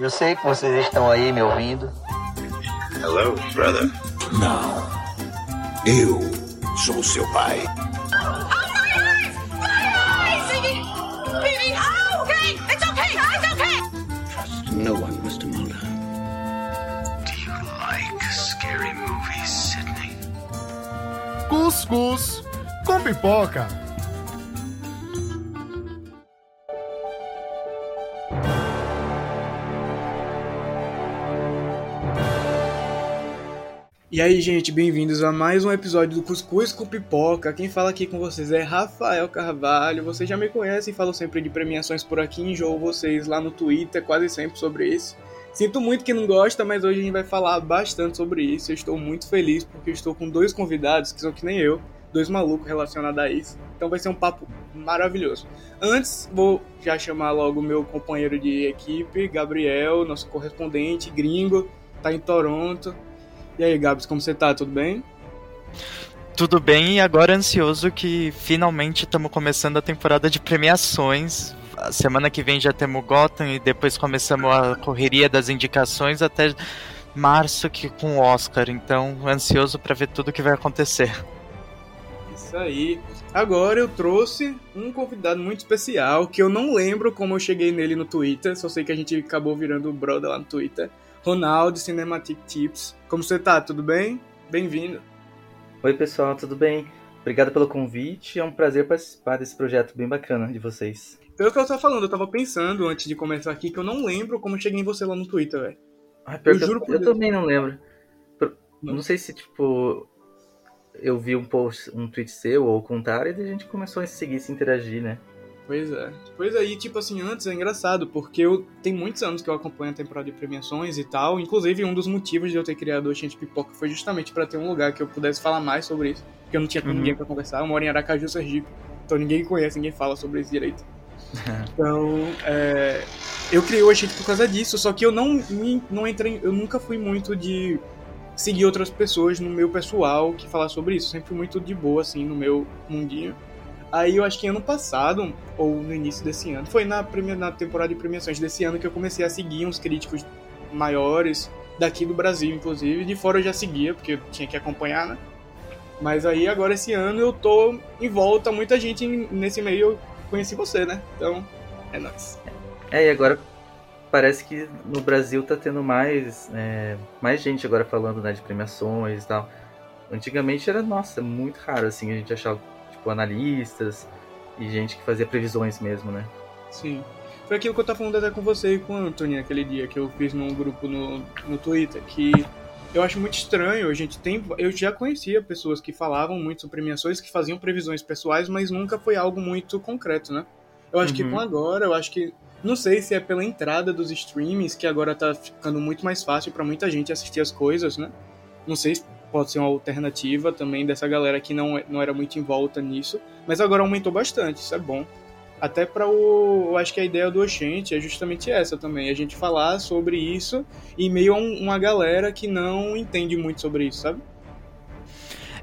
Eu sei que vocês estão aí me ouvindo. Hello, brother. Não. Eu sou seu pai. No one, Mr. Mulder. Do you like scary movies, Sidney? Cuscuz com pipoca. E aí, gente, bem-vindos a mais um episódio do Cuscuz com Pipoca. Quem fala aqui com vocês é Rafael Carvalho. Vocês já me conhecem, falo sempre de premiações por aqui, enjoo vocês lá no Twitter, quase sempre sobre isso. Sinto muito que não gosta, mas hoje a gente vai falar bastante sobre isso. Eu estou muito feliz porque estou com dois convidados que são que nem eu, dois malucos relacionados a isso. Então vai ser um papo maravilhoso. Antes, vou já chamar logo meu companheiro de equipe, Gabriel, nosso correspondente gringo, tá em Toronto. E aí, Gabs, como você tá? Tudo bem? Tudo bem, e agora ansioso que finalmente estamos começando a temporada de premiações. A semana que vem já temos Gotham e depois começamos a correria das indicações até março que com o Oscar. Então, ansioso para ver tudo que vai acontecer. Isso aí. Agora eu trouxe um convidado muito especial que eu não lembro como eu cheguei nele no Twitter, só sei que a gente acabou virando brother lá no Twitter. Ronaldo Cinematic Tips. Como você tá? Tudo bem? Bem-vindo. Oi, pessoal, tudo bem? Obrigado pelo convite. É um prazer participar desse projeto bem bacana de vocês. Pelo que eu tava falando, eu tava pensando antes de começar aqui que eu não lembro como eu cheguei em você lá no Twitter, velho. Ah, Eu juro por eu, Deus. também não lembro. Não. Não sei se, tipo, eu vi um post, um tweet seu ou o contrário e a gente começou a se seguir, se interagir, né? Pois é. Pois aí, tipo assim, antes é engraçado, porque eu tem muitos anos que eu acompanho a temporada de premiações e tal. Inclusive, um dos motivos de eu ter criado o Oxente Pipoca foi justamente pra ter um lugar que eu pudesse falar mais sobre isso. Porque eu não tinha com Uhum. ninguém pra conversar. Eu moro em Aracaju, Sergipe. Então ninguém conhece, ninguém fala sobre isso direito. Então, é, eu criei o Oxente por causa disso. Só que eu não, não entrei. Eu nunca fui muito de seguir outras pessoas no meu pessoal que falar sobre isso. Sempre muito de boa, assim, no meu mundinho. Aí eu acho que ano passado, ou no início desse ano, foi na, premi- na temporada de premiações desse ano que eu comecei a seguir uns críticos maiores, daqui do Brasil, inclusive. De fora eu já seguia, porque eu tinha que acompanhar, né? Mas aí agora esse ano eu tô em volta, muita gente nesse meio eu conheci você, né? Então, é nóis. É, e agora parece que no Brasil tá tendo mais, é, mais gente agora falando, né, de premiações e tal. Antigamente era, nossa, muito raro, assim, a gente achava, tipo, analistas e gente que fazia previsões mesmo, né? Sim. Foi aquilo que eu tava falando até com você e com o Anthony aquele dia que eu fiz num grupo no, no Twitter, que eu acho muito estranho, a gente tem. Eu já conhecia pessoas que falavam muito sobre premiações, que faziam previsões pessoais, mas nunca foi algo muito concreto, né? Eu acho que Uhum. com agora, eu acho que. Não sei se é pela entrada dos streamings, que agora tá ficando muito mais fácil pra muita gente assistir as coisas, né? Não sei se pode ser uma alternativa também dessa galera que não, não era muito em volta nisso, mas agora aumentou bastante, isso é bom. Até para o. Eu acho que a ideia do Oxente é justamente essa também. A gente falar sobre isso em meio a um- uma galera que não entende muito sobre isso, sabe?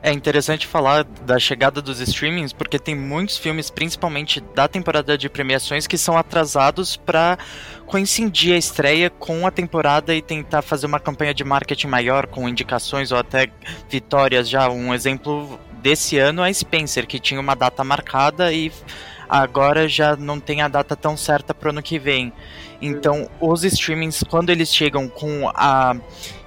É interessante falar da chegada dos streamings, porque tem muitos filmes, principalmente da temporada de premiações, que são atrasados para coincidir a estreia com a temporada e tentar fazer uma campanha de marketing maior, com indicações ou até vitórias. Já um exemplo desse ano é Spencer, que tinha uma data marcada e agora já não tem a data tão certa para o ano que vem. Então, os streamings, quando eles chegam com a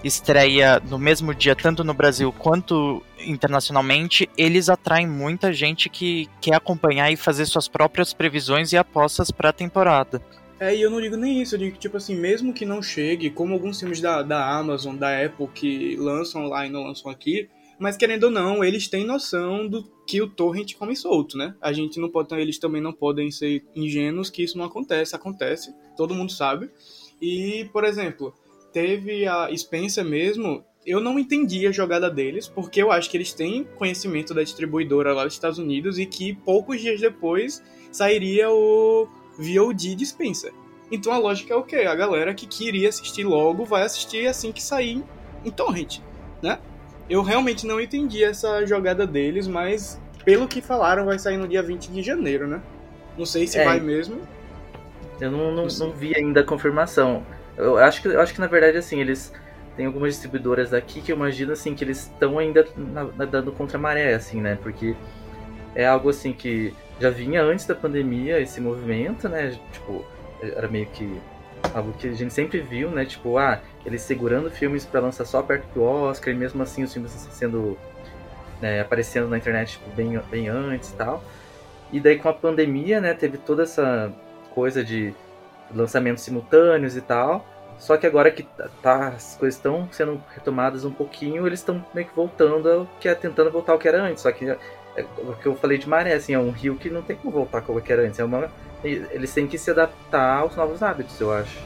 estreia no mesmo dia, tanto no Brasil quanto internacionalmente, eles atraem muita gente que quer acompanhar e fazer suas próprias previsões e apostas para a temporada. É, e eu não digo nem isso, eu digo que, tipo assim, mesmo que não chegue, como alguns filmes da, da Amazon, da Apple, que lançam lá e não lançam aqui, mas querendo ou não, eles têm noção do que o torrent come solto, né? A gente não pode, eles também não podem ser ingênuos que isso não acontece, acontece, todo mundo sabe. E, por exemplo, teve a Spencer mesmo, eu não entendi a jogada deles, porque eu acho que eles têm conhecimento da distribuidora lá dos Estados Unidos e que poucos dias depois sairia o VOD de Spencer. Então a lógica é o quê? A galera que queria assistir logo vai assistir assim que sair em torrent, né? Eu realmente não entendi essa jogada deles, mas pelo que falaram vai sair no dia 20 de janeiro, né? Não sei se É. vai mesmo. Eu não, não, não vi ainda a confirmação. Eu acho que, eu acho que na verdade, assim, eles tem algumas distribuidoras aqui que eu imagino assim que eles estão ainda nadando contra a maré, assim, né? Porque é algo assim que já vinha antes da pandemia esse movimento, né? Tipo, era meio que algo que a gente sempre viu, né? Tipo, ah, eles segurando filmes para lançar só perto do Oscar, e mesmo assim os filmes sendo né, aparecendo na internet tipo, bem, bem antes e tal. E daí com a pandemia, né, teve toda essa coisa de lançamentos simultâneos e tal. Só que agora que tá, tá as coisas estão sendo retomadas um pouquinho, eles estão meio que voltando ao que é tentando voltar ao que era antes. Só que é, o que eu falei de maré, assim, é um rio que não tem como voltar como era antes. É uma, eles têm que se adaptar aos novos hábitos, eu acho.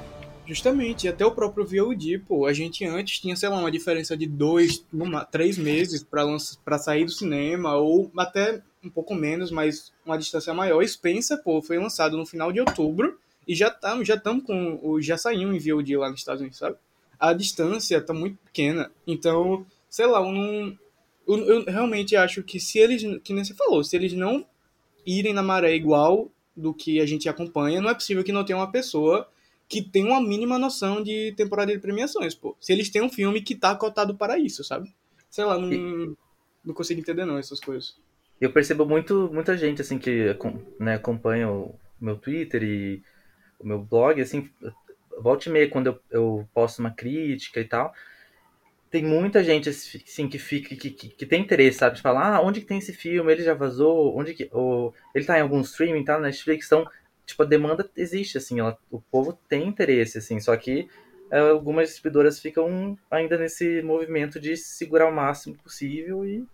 Justamente, até o próprio VOD, pô, a gente antes tinha, sei lá, uma diferença de dois, uma, três meses para sair do cinema, ou até um pouco menos, mas uma distância maior. Spencer, pô, foi lançado no final de outubro, e já estamos já estamos com. Já saiu em VOD lá nos Estados Unidos, sabe? A distância tá muito pequena. Então, sei lá, não. Eu, eu realmente acho que se eles. Que nem você falou, se eles não irem na maré igual do que a gente acompanha, não é possível que não tenha uma pessoa que tem uma mínima noção de temporada de premiações, pô. Se eles têm um filme que tá cotado para isso, sabe? Sei lá, não, não consigo entender não essas coisas. Eu percebo muito, muita gente, assim, que né, acompanha o meu Twitter e o meu blog, assim, volta e meia, quando eu, eu posto uma crítica e tal, tem muita gente assim que fica que, que, que tem interesse, sabe? De falar, ah, onde que tem esse filme? Ele já vazou? Onde que ou ele tá em algum streaming, tá na Netflix? Então, tipo, a demanda existe assim, ela, o povo tem interesse assim, só que é, algumas distribuidoras ficam ainda nesse movimento de segurar o máximo possível e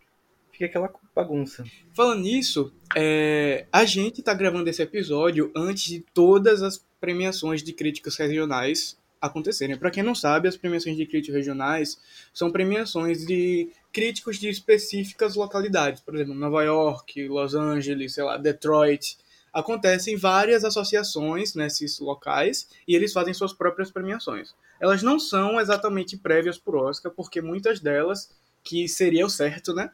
fica aquela bagunça. Falando nisso, é, a gente tá gravando esse episódio antes de todas as premiações de críticas regionais acontecerem. Para quem não sabe, as premiações de críticos regionais são premiações de críticos de específicas localidades, por exemplo, Nova York, Los Angeles, sei lá, Detroit. Acontecem várias associações nesses locais e eles fazem suas próprias premiações. Elas não são exatamente prévias por Oscar, porque muitas delas, que seria o certo, né?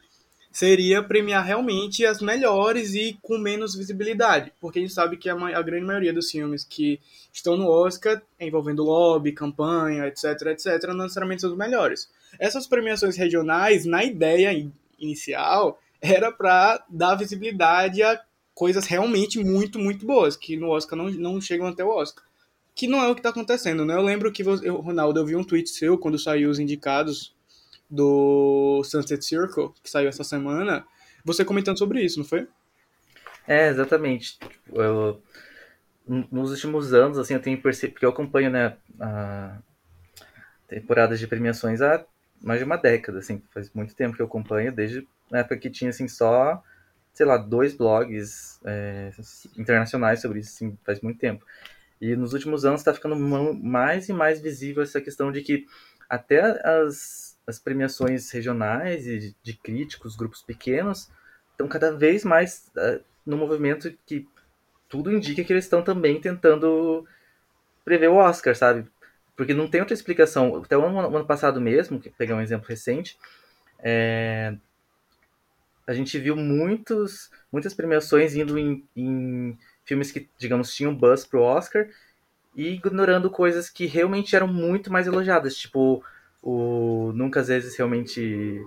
Seria premiar realmente as melhores e com menos visibilidade, porque a gente sabe que a, a grande maioria dos filmes que estão no Oscar, envolvendo lobby, campanha, etc, etc, não necessariamente são os melhores. Essas premiações regionais, na ideia inicial, era para dar visibilidade a coisas realmente muito, muito boas, que no Oscar não, não chegam até o Oscar. Que não é o que está acontecendo, né? Eu lembro que, você, Ronaldo, eu vi um tweet seu quando saiu os indicados do Sunset Circle, que saiu essa semana, você comentando sobre isso, não foi? É, exatamente. Tipo, eu, nos últimos anos, assim, eu tenho percebido, porque eu acompanho, né, a temporadas de premiações há mais de uma década, assim, faz muito tempo que eu acompanho, desde na época que tinha, assim, só, sei lá, dois blogs é, internacionais sobre isso, assim, faz muito tempo. E nos últimos anos está ficando mais e mais visível essa questão de que até as as premiações regionais e de críticos, grupos pequenos, estão cada vez mais uh, no movimento que tudo indica que eles estão também tentando prever o Oscar, sabe? Porque não tem outra explicação. Até o ano, ano passado mesmo, pegar um exemplo recente, é, a gente viu muitos, muitas premiações indo em, em filmes que, digamos, tinham buzz pro Oscar e ignorando coisas que realmente eram muito mais elogiadas, tipo o Nunca às vezes realmente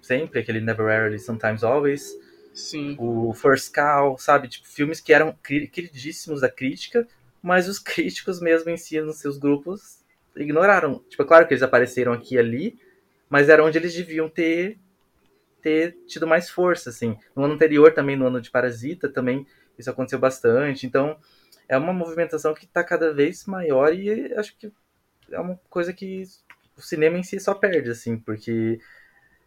sempre, aquele Never Rarely, Sometimes Always. Sim. O First Cow, sabe? Tipo, filmes que eram queridíssimos da crítica, mas os críticos mesmo em si, nos seus grupos, ignoraram. Tipo, é claro que eles apareceram aqui e ali, mas era onde eles deviam ter ter tido mais força, assim. No ano anterior, também no ano de Parasita, também isso aconteceu bastante. Então, é uma movimentação que está cada vez maior e acho que é uma coisa que o cinema em si só perde, assim, porque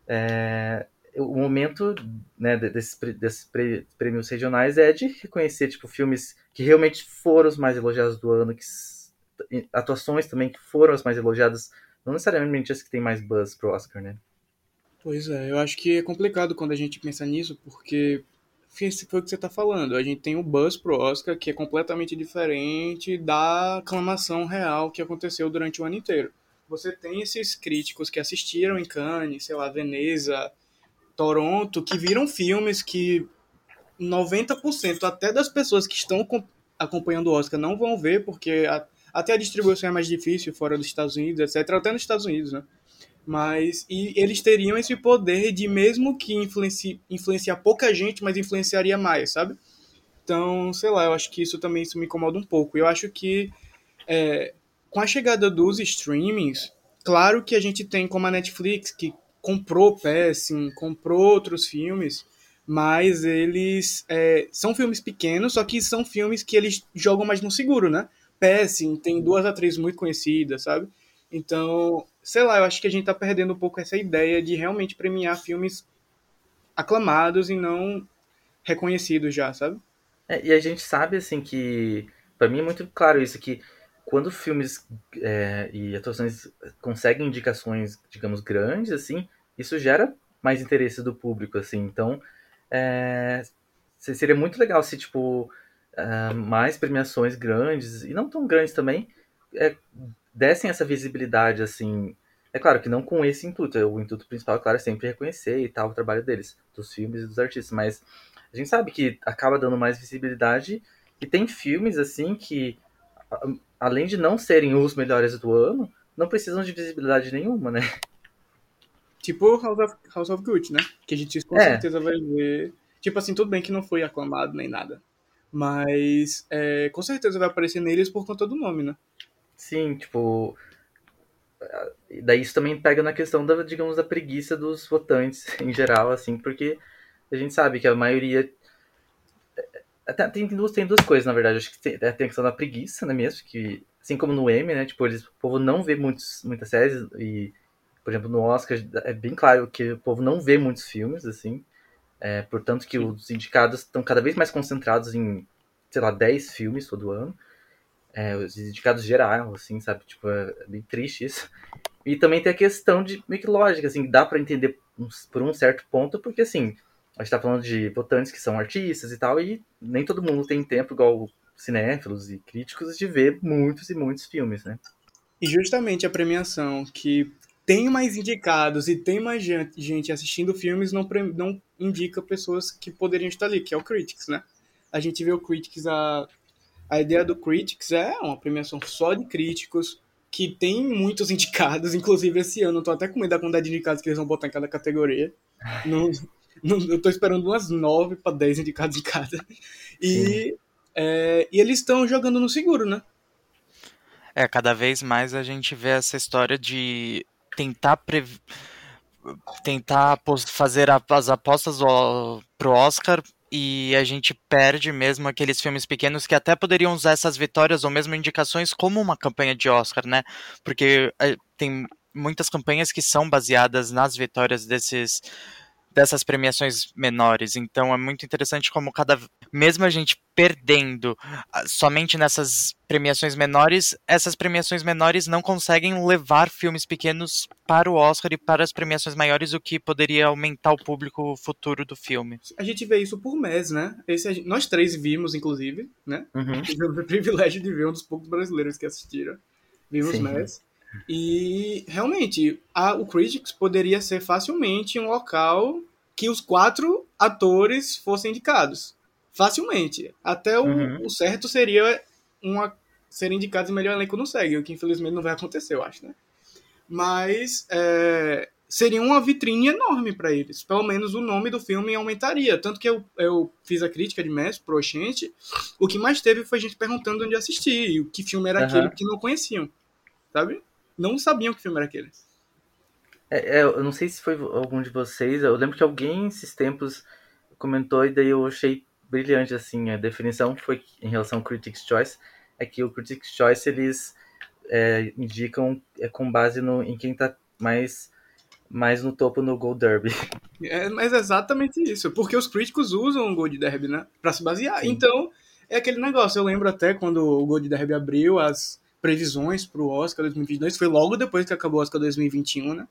é, o momento né, desses, prêmios regionais é de reconhecer tipo, filmes que realmente foram os mais elogiados do ano, que, atuações também que foram as mais elogiadas, não necessariamente as que tem mais buzz pro Oscar, né? Pois é, eu acho que é complicado quando a gente pensa nisso, porque foi o que você está falando. A gente tem o buzz pro Oscar, que é completamente diferente da aclamação real que aconteceu durante o ano inteiro você tem esses críticos que assistiram em Cannes, sei lá, Veneza, Toronto, que viram filmes que 90% até das pessoas que estão acompanhando o Oscar não vão ver, porque a, até a distribuição é mais difícil fora dos Estados Unidos, etc. Até nos Estados Unidos, né? Mas e eles teriam esse poder de mesmo que influenci, influenciar pouca gente, mas influenciaria mais, sabe? Então, sei lá, eu acho que isso também isso me incomoda um pouco. Eu acho que é, com a chegada dos streamings, claro que a gente tem como a Netflix, que comprou Passing, comprou outros filmes, mas eles é, são filmes pequenos, só que são filmes que eles jogam mais no seguro, né? Passing tem duas atrizes muito conhecidas, sabe? Então, sei lá, eu acho que a gente tá perdendo um pouco essa ideia de realmente premiar filmes aclamados e não reconhecidos já, sabe? É, e a gente sabe, assim, que. para mim é muito claro isso, que quando filmes é, e atuações conseguem indicações, digamos, grandes, assim, isso gera mais interesse do público, assim. Então, é, seria muito legal se, tipo, uh, mais premiações grandes, e não tão grandes também, é, dessem essa visibilidade, assim. É claro que não com esse intuito, o intuito principal, é claro, é sempre reconhecer e tal o trabalho deles, dos filmes e dos artistas, mas a gente sabe que acaba dando mais visibilidade e tem filmes, assim, que além de não serem os melhores do ano, não precisam de visibilidade nenhuma, né? Tipo House of, House of Gucci, né? Que a gente com É. certeza vai ver. Tipo assim, tudo bem que não foi aclamado nem nada. Mas é, com certeza vai aparecer neles por conta do nome, né? Sim, tipo. Daí isso também pega na questão da, digamos, da preguiça dos votantes em geral, assim, porque a gente sabe que a maioria. Até, tem, duas, tem duas coisas, na verdade. Acho que tem, tem a questão da preguiça, né, mesmo? Que, assim como no M, né? Tipo, eles, o povo não vê muitos, muitas séries e, por exemplo, no Oscar é bem claro que o povo não vê muitos filmes, assim. É, portanto, que os indicados estão cada vez mais concentrados em, sei lá, 10 filmes todo ano. É, os indicados geral, assim, sabe? Tipo, é bem triste isso. E também tem a questão de meio que lógica, assim, dá pra entender por um certo ponto, porque assim, a gente tá falando de votantes que são artistas e tal, e nem todo mundo tem tempo, igual cinéfilos e críticos, de ver muitos e muitos filmes, né? E justamente a premiação que tem mais indicados e tem mais gen- gente assistindo filmes não, não indica pessoas que poderiam estar ali, que é o Critics, né? A gente vê o Critics, a, a ideia do Critics é uma premiação só de críticos, que tem muitos indicados, inclusive esse ano, eu tô até com medo da quantidade de indicados que eles vão botar em cada categoria. Não- eu tô esperando umas 9 para 10 indicados em cada. E, é, e eles estão jogando no seguro, né? É, cada vez mais a gente vê essa história de tentar tentar fazer as apostas do- pro Oscar e a gente perde mesmo aqueles filmes pequenos que até poderiam usar essas vitórias ou mesmo indicações como uma campanha de Oscar, né? Porque eh, tem muitas campanhas que são baseadas nas vitórias desses dessas premiações menores. Então é muito interessante como cada mesmo a gente perdendo ah, somente nessas premiações menores, essas premiações menores não conseguem levar filmes pequenos para o Oscar e para as premiações maiores, o que poderia aumentar o público futuro do filme. A gente vê isso por mês, né? Esse, a gente- nós três vimos, inclusive, né? Uhum. Tivemos o privilégio de ver um dos poucos brasileiros que assistiram. Vimos Sim. MES. E realmente, a, o Critics poderia ser facilmente um local que os quatro atores fossem indicados. Facilmente. Até o, Uhum. o certo seria uma, serem indicados em melhor elenco no SEG, o que infelizmente não vai acontecer, eu acho, né? Mas é, seria uma vitrine enorme para eles. Pelo menos o nome do filme aumentaria. Tanto que eu, eu fiz a crítica de MES pro Oxente. O que mais teve foi gente perguntando onde assistir, e o que filme era Aham. aquele que não conheciam. Sabe? Não sabiam que filme era aquele. É, é, eu não sei se foi algum de vocês, eu lembro que alguém esses tempos comentou e daí eu achei brilhante, assim, a definição foi em relação ao Critics' Choice, é que o Critics' Choice eles é, indicam é, com base no, em quem tá mais, mais no topo no Gold Derby. É, mas é exatamente isso. Porque os críticos usam o Gold Derby, né? Pra se basear. Sim. Então, é aquele negócio. Eu lembro até quando o Gold Derby abriu as previsões pro Oscar 2022. Foi logo depois que acabou o Oscar 2021, né?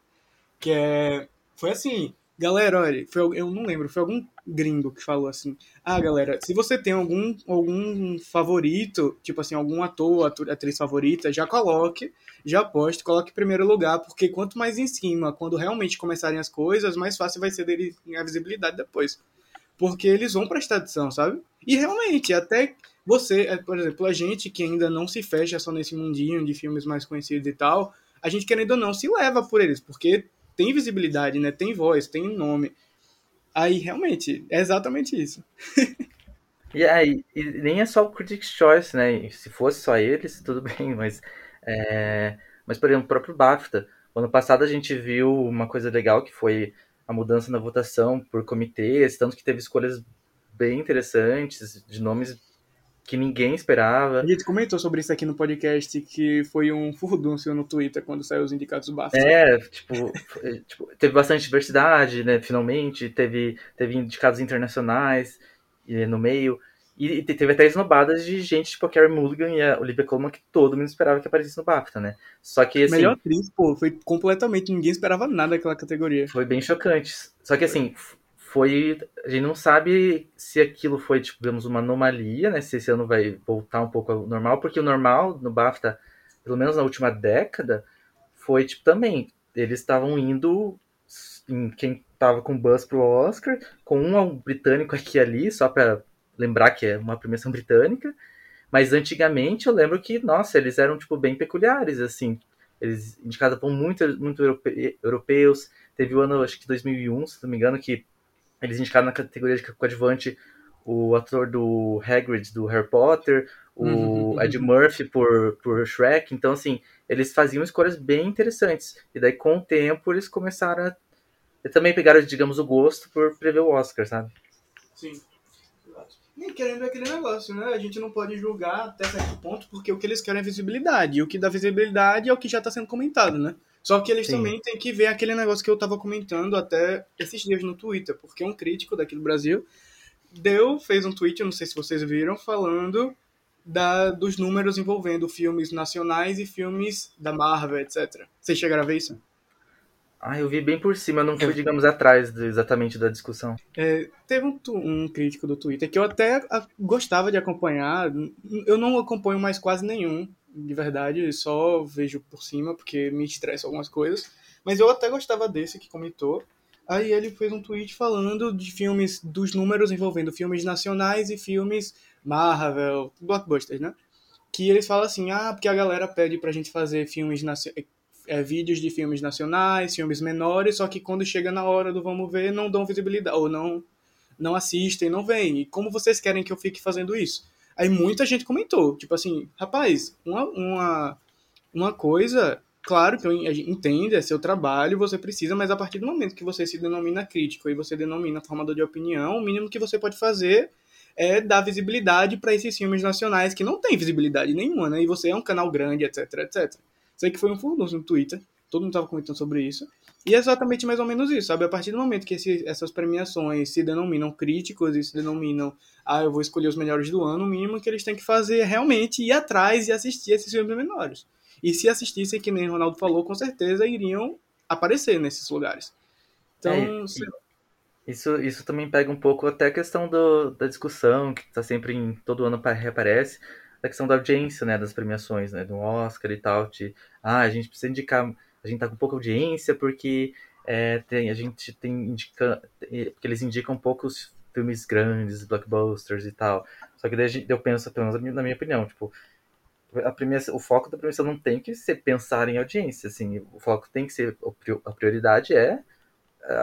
Que é... Foi assim... Galera, olha, foi, eu não lembro, foi algum gringo que falou assim: Ah, galera, se você tem algum, algum favorito, tipo assim, algum ator, ator, atriz favorita, já coloque, já poste, coloque em primeiro lugar, porque quanto mais em cima, quando realmente começarem as coisas, mais fácil vai ser dele a visibilidade depois. Porque eles vão prestar atenção, sabe? E realmente, até você, é, por exemplo, a gente que ainda não se fecha só nesse mundinho de filmes mais conhecidos e tal, a gente querendo ou não se leva por eles, porque tem visibilidade, né? Tem voz, tem nome. Aí, realmente, é exatamente isso. E aí, e nem é só o Critics' Choice, né? Se fosse só eles, tudo bem, mas. É... Mas, por exemplo, o próprio BAFTA. Ano passado a gente viu uma coisa legal que foi a mudança na votação por comitês, tanto que teve escolhas bem interessantes, de nomes que ninguém esperava. A gente comentou sobre isso aqui no podcast, que foi um furdúncio no Twitter quando saiu os indicados do BAFTA. É, tipo, tipo, teve bastante diversidade, né, finalmente, teve, teve indicados internacionais no meio, e, teve até esnobadas de gente tipo a Carey Mulligan e a Olivia Colman que todo mundo esperava que aparecesse no BAFTA, né? Só que assim, Melhor atriz, pô, foi completamente, ninguém esperava nada daquela categoria. Foi bem chocante. Só que assim, foi. A gente não sabe se aquilo foi, tipo, digamos, uma anomalia, né? Se esse ano vai voltar um pouco ao normal, porque o normal no BAFTA, pelo menos na última década, foi tipo também. Eles estavam indo em quem tava com buzz pro Oscar, com um britânico aqui e ali, só pra lembrar que é uma premiação britânica. Mas antigamente eu lembro que, nossa, eles eram, tipo, bem peculiares, assim. Eles indicavam muito, muito europeus. Teve o ano, acho que 2001, se não me engano, que eles indicaram na categoria de coadjuvante o ator do Hagrid, do Harry Potter, o uhum, Ed Murphy por, por Shrek. Então, assim, eles faziam escolhas bem interessantes. E daí, com o tempo, eles começaram a... E também pegaram, digamos, o gosto por prever o Oscar, sabe? Sim. E querendo é aquele negócio, né? A gente não pode julgar até certo ponto, porque o que eles querem é visibilidade. E o que dá visibilidade é o que já está sendo comentado, né? Só que eles Sim. também têm que ver aquele negócio que eu estava comentando até esses dias no Twitter, porque um crítico daqui do Brasil deu, fez um tweet, não sei se vocês viram, falando da, dos números envolvendo filmes nacionais e filmes da Marvel, etc. Vocês chegaram a ver isso? Ah, eu vi bem por cima, não fui, digamos, atrás de, exatamente da discussão. É, teve um, um, crítico do Twitter que eu até a, gostava de acompanhar. Eu não acompanho mais quase nenhum, de verdade, só vejo por cima, porque me estressa algumas coisas. Mas eu até gostava desse que comentou. Aí ele fez um tweet falando de filmes, dos números envolvendo filmes nacionais e filmes Marvel, blockbusters, né? Que eles falam assim, ah, porque a galera pede pra gente fazer filmes é, vídeos de filmes nacionais, filmes menores, só que quando chega na hora do vamos ver, não dão visibilidade, ou não, não assistem, não vêm. E como vocês querem que eu fique fazendo isso? Aí muita gente comentou, tipo assim, rapaz, uma, uma, uma coisa, claro que eu entendo, é seu trabalho, você precisa, mas a partir do momento que você se denomina crítico e você denomina formador de opinião, o mínimo que você pode fazer é dar visibilidade para esses filmes nacionais que não têm visibilidade nenhuma, né? E você é um canal grande, etc, etc. Sei que foi um furdunço no Twitter, todo mundo estava comentando sobre isso. E é exatamente mais ou menos isso, sabe? A partir do momento que esse, essas premiações se denominam críticos e se denominam, ah, eu vou escolher os melhores do ano, o mínimo que eles têm que fazer é realmente ir atrás e assistir esses filmes menores. E se assistissem, que nem o Ronaldo falou, com certeza iriam aparecer nesses lugares. Então, é, isso, isso também pega um pouco até a questão do, da discussão, que está sempre em todo ano reaparece, da questão da audiência, né, das premiações, né, do Oscar e tal, de, ah, a gente precisa indicar, a gente tá com pouca audiência porque é, tem, a gente tem indica, porque eles indicam poucos filmes grandes, blockbusters e tal. Só que daí eu penso, pelo menos na minha opinião, tipo, a premiação, o foco da premiação não tem que ser pensar em audiência, assim, o foco tem que ser, a prioridade é,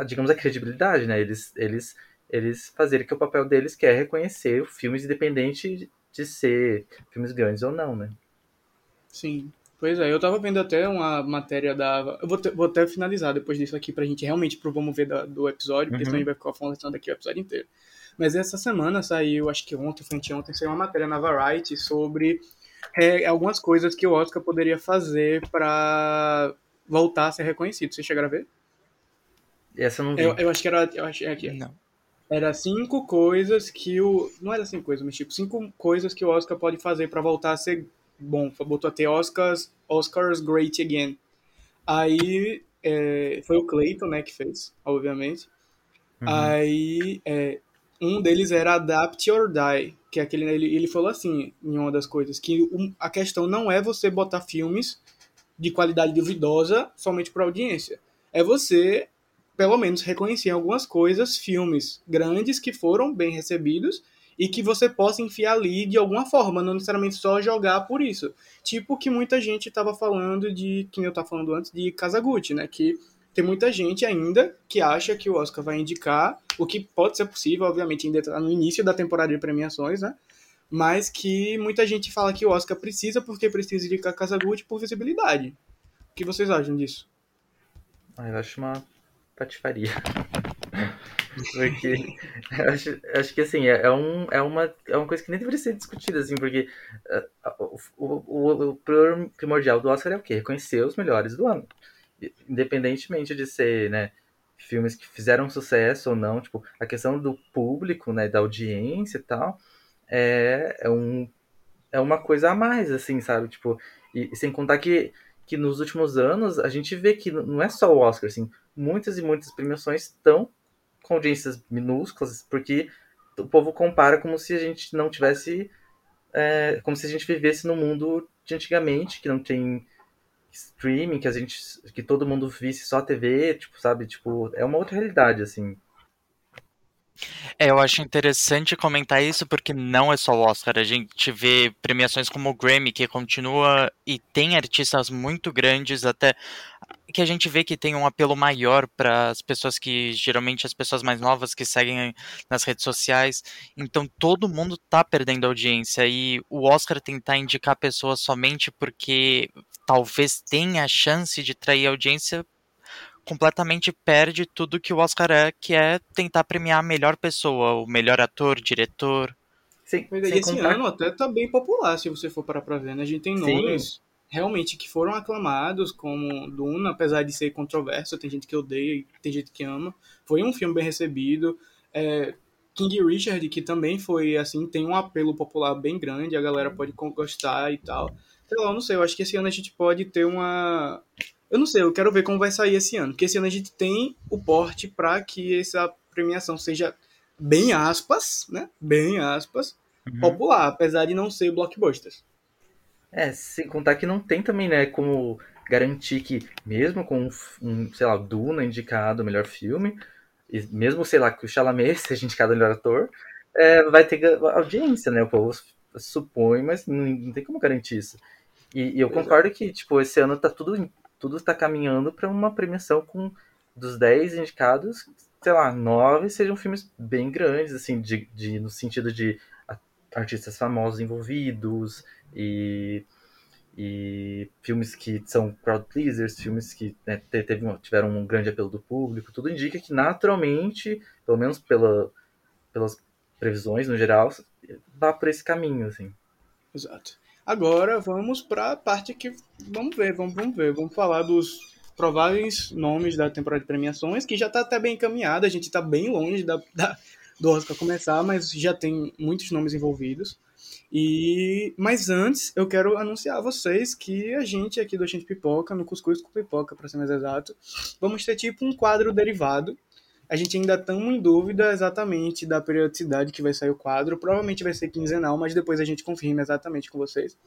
digamos, a credibilidade, né, eles, eles, eles fazerem que o papel deles que é reconhecer filmes independente de ser filmes grandes ou não, né? Sim. Pois é, eu tava vendo até uma matéria da. Eu vou, te, vou até finalizar depois disso aqui pra gente realmente pro vamos ver da, do episódio, porque uhum. senão a gente vai ficar falando aqui o episódio inteiro. Mas essa semana saiu, acho que ontem, foi ontem, saiu uma matéria na Variety sobre é, algumas coisas que o Oscar poderia fazer para voltar a ser reconhecido. Vocês chegaram a ver? Essa eu não vi. Eu, eu acho que era. Eu acho, é aqui. Não. Era cinco coisas que o. Não era cinco coisas, mas tipo, cinco coisas que o Oscar pode fazer para voltar a ser bom. Botou até Oscars, Oscars Great Again. Aí é, foi o Clayton, né, que fez, obviamente. Uhum. Aí é, um deles era Adapt or Die, que é aquele. Ele, ele falou assim, em uma das coisas, que um, a questão não é você botar filmes de qualidade duvidosa somente para audiência. É você pelo menos reconhecer algumas coisas filmes grandes que foram bem recebidos e que você possa enfiar ali de alguma forma, não necessariamente só jogar por isso. Tipo que muita gente estava falando de, que eu estava falando antes, de Kazaguchi, né? Que tem muita gente ainda que acha que o Oscar vai indicar, o que pode ser possível, obviamente, ainda está no início da temporada de premiações, né? Mas que muita gente fala que o Oscar precisa porque precisa indicar Kazaguchi por visibilidade. O que vocês acham disso? Eu acho uma patifaria. porque acho, acho que assim, é, é, um, é, uma, é uma coisa que nem deveria ser discutida, assim, porque uh, o, o, o primordial do Oscar é o quê? Reconhecer os melhores do ano. Independentemente de ser, né, filmes que fizeram sucesso ou não, tipo, a questão do público, né, da audiência e tal, é, é, um, é uma coisa a mais, assim, sabe? Tipo, e sem contar que que nos últimos anos a gente vê que não é só o Oscar, assim, muitas e muitas premiações estão com audiências minúsculas, porque o povo compara como se a gente não tivesse. É, como se a gente vivesse no mundo de antigamente, que não tem streaming, que a gente. que todo mundo visse só TV, tipo, sabe? Tipo, é uma outra realidade, assim. É, eu acho interessante comentar isso porque não é só o Oscar. A gente vê premiações como o Grammy, que continua e tem artistas muito grandes, até que a gente vê que tem um apelo maior para as pessoas que, geralmente, as pessoas mais novas que seguem nas redes sociais. Então, todo mundo tá perdendo audiência. E o Oscar tentar indicar pessoas somente porque talvez tenha a chance de trair audiência completamente perde tudo que o Oscar é, que é tentar premiar a melhor pessoa, o melhor ator, diretor. Sim, Mas esse contar... ano até tá bem popular, se você for parar pra ver, né? A gente tem nomes Sim. realmente que foram aclamados, como Duna, apesar de ser controverso, tem gente que odeia e tem gente que ama. Foi um filme bem recebido. É, King Richard, que também foi, assim, tem um apelo popular bem grande, a galera pode gostar e tal. Sei lá, eu não sei, eu acho que esse ano a gente pode ter uma eu não sei, eu quero ver como vai sair esse ano, porque esse ano a gente tem o porte para que essa premiação seja bem aspas, né? Bem aspas, uhum. popular, apesar de não ser blockbusters. É, sem contar que não tem também, né, como garantir que mesmo com um, sei lá, Duna indicado melhor filme, e mesmo, sei lá, que o Chalamet seja indicado melhor ator, é, vai ter audiência, né? O povo supõe, mas não, não tem como garantir isso. E, e eu concordo que, tipo, esse ano tá tudo tudo está caminhando para uma premiação com dos 10 indicados, sei lá, nove sejam filmes bem grandes, assim, de, de, no sentido de artistas famosos envolvidos e, e filmes que são crowd pleasers, filmes que né, teve, tiveram um grande apelo do público, tudo indica que naturalmente, pelo menos pela, pelas previsões no geral, vá por esse caminho, assim. Exato. Agora vamos para a parte que vamos ver, vamos, vamos ver, vamos falar dos prováveis nomes da temporada de premiações, que já está até bem encaminhada, a gente está bem longe da, da, do Oscar começar, mas já tem muitos nomes envolvidos. E mas antes eu quero anunciar a vocês que a gente aqui do Gente Pipoca, no Cuscuz com Pipoca, para ser mais exato, vamos ter tipo um quadro derivado a gente ainda estamos em dúvida exatamente da periodicidade que vai sair o quadro. Provavelmente vai ser quinzenal, mas depois a gente confirma exatamente com vocês.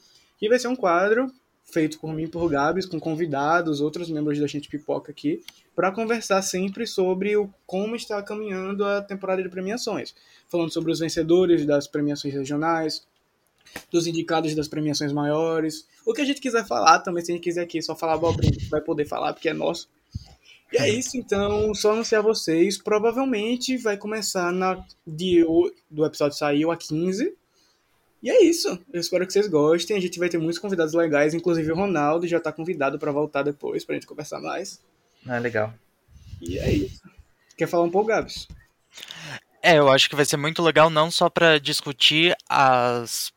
E vai ser um quadro feito por mim por Gabs, com convidados, outros membros da Gente Pipoca aqui, para conversar sempre sobre o, como está caminhando a temporada de premiações. Falando sobre os vencedores das premiações regionais, dos indicados das premiações maiores. O que a gente quiser falar também, se a gente quiser aqui só falar abobrinha, vai poder falar, porque é nosso. E é isso, então, só anunciar vocês, provavelmente vai começar na de, do episódio saiu a 15. E é isso. Eu espero que vocês gostem. A gente vai ter muitos convidados legais, inclusive o Ronaldo já está convidado para voltar depois pra gente conversar mais. Ah, legal. E é isso. Quer falar um pouco, Gabs? É, eu acho que vai ser muito legal não só para discutir as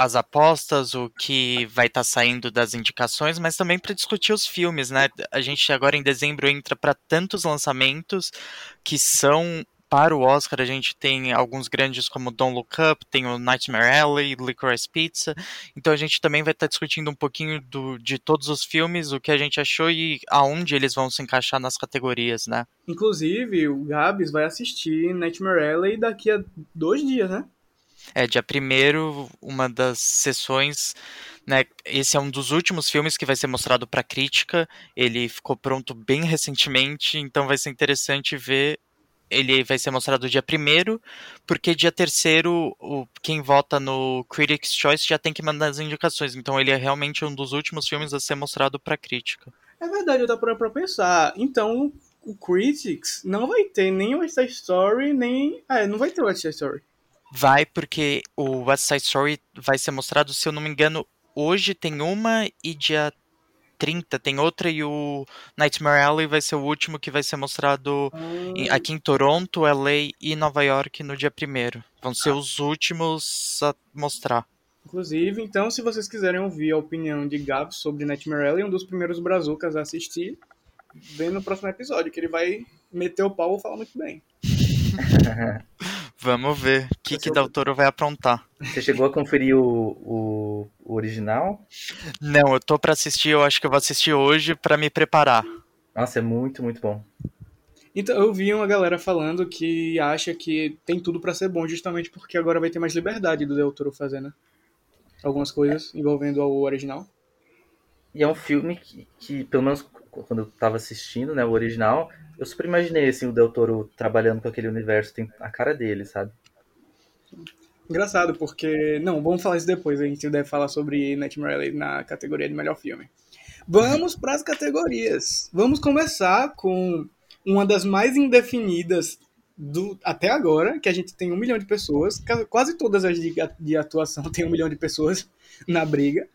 as apostas, o que vai estar tá saindo das indicações, mas também para discutir os filmes, né? A gente agora em dezembro entra para tantos lançamentos que são para o Oscar a gente tem alguns grandes como Don't Look Up, tem o Nightmare Alley, Licorice Pizza. Então a gente também vai estar tá discutindo um pouquinho do, de todos os filmes, o que a gente achou e aonde eles vão se encaixar nas categorias, né? Inclusive, o Gabs vai assistir Nightmare Alley daqui a dois dias, né? É, dia primeiro, uma das sessões, né? Esse é um dos últimos filmes que vai ser mostrado para crítica. Ele ficou pronto bem recentemente, então vai ser interessante ver. Ele vai ser mostrado dia primeiro, porque dia terceiro, o, quem vota no Critics' Choice já tem que mandar as indicações. Então ele é realmente um dos últimos filmes a ser mostrado para crítica. É verdade, eu tô pra, pra pensar. Então, o Critics não vai ter nem o West Story, nem. É, não vai ter o West Story. Vai, porque o West Side Story vai ser mostrado, se eu não me engano, hoje tem uma e dia 30 tem outra e o Nightmare Alley vai ser o último que vai ser mostrado em- Ah, aqui em Toronto, LA e Nova York no dia primeiro. Vão Ah. ser os últimos a mostrar. Inclusive, então, se vocês quiserem ouvir a opinião de Gab sobre Nightmare Alley, um dos primeiros brazucas a assistir, vem no próximo episódio, que ele vai meter o pau e falar muito bem. Vamos ver o que, que Del Toro vai aprontar. Você chegou a conferir o, o, o original? Não, eu tô pra assistir, eu acho que eu vou assistir hoje pra me preparar. Nossa, é muito, muito bom. Então, eu vi uma galera falando que acha que tem tudo pra ser bom, justamente porque agora vai ter mais liberdade do Del Toro fazer, né? Algumas coisas envolvendo o original. E é um filme que, que, pelo menos quando eu tava assistindo, né, o original, eu super imaginei, assim, o Del Toro trabalhando com aquele universo, tem a cara dele, sabe? Engraçado, porque. Não, vamos falar isso depois. A gente deve falar sobre Nightmare Alley na categoria de melhor filme. Vamos para as categorias. Vamos começar com uma das mais indefinidas do até agora, que a gente tem um milhão de pessoas. Quase todas as de, de atuação tem um milhão de pessoas na briga.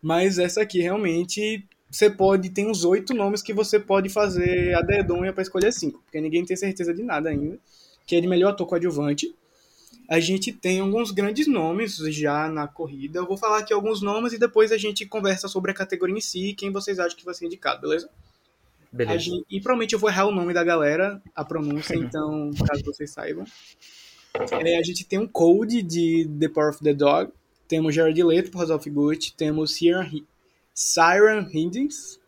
Mas essa aqui realmente você pode. Tem uns oito nomes que você pode fazer a dedonha para escolher cinco, porque ninguém tem certeza de nada ainda. Que é de melhor ator coadjuvante a gente tem alguns grandes nomes já na corrida. Eu vou falar aqui alguns nomes e depois a gente conversa sobre a categoria em si e quem vocês acham que vai ser indicado, beleza? Beleza. gente- e provavelmente eu vou errar o nome da galera, a pronúncia, então, caso vocês saibam. É, a gente tem um Code de The Power of the Dog, temos Jared Leto por House of Gucci, temos Hi- Siren Hindings,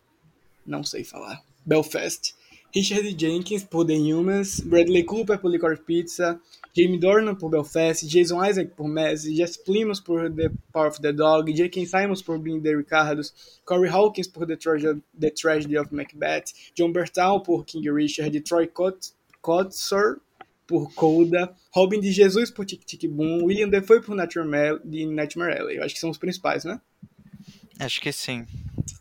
não sei falar, Belfast, Richard Jenkins por The Humans, Bradley Cooper por Licorice Pizza, Jamie Dornan por Belfast, Jason Isaac por Messi, Jess Plimos por The Power of the Dog, J.K. Simons por Being the Ricardos, Corey Hawkins por The, Tragedy- the Tragedy of Macbeth, John Bertal por King Richard, Troy Kot- Kotsur por Coda, Robin de Jesus por Tic Tic Boom, William Defoe por Nightmare Alley. Eu acho que são os principais, né? Acho que sim.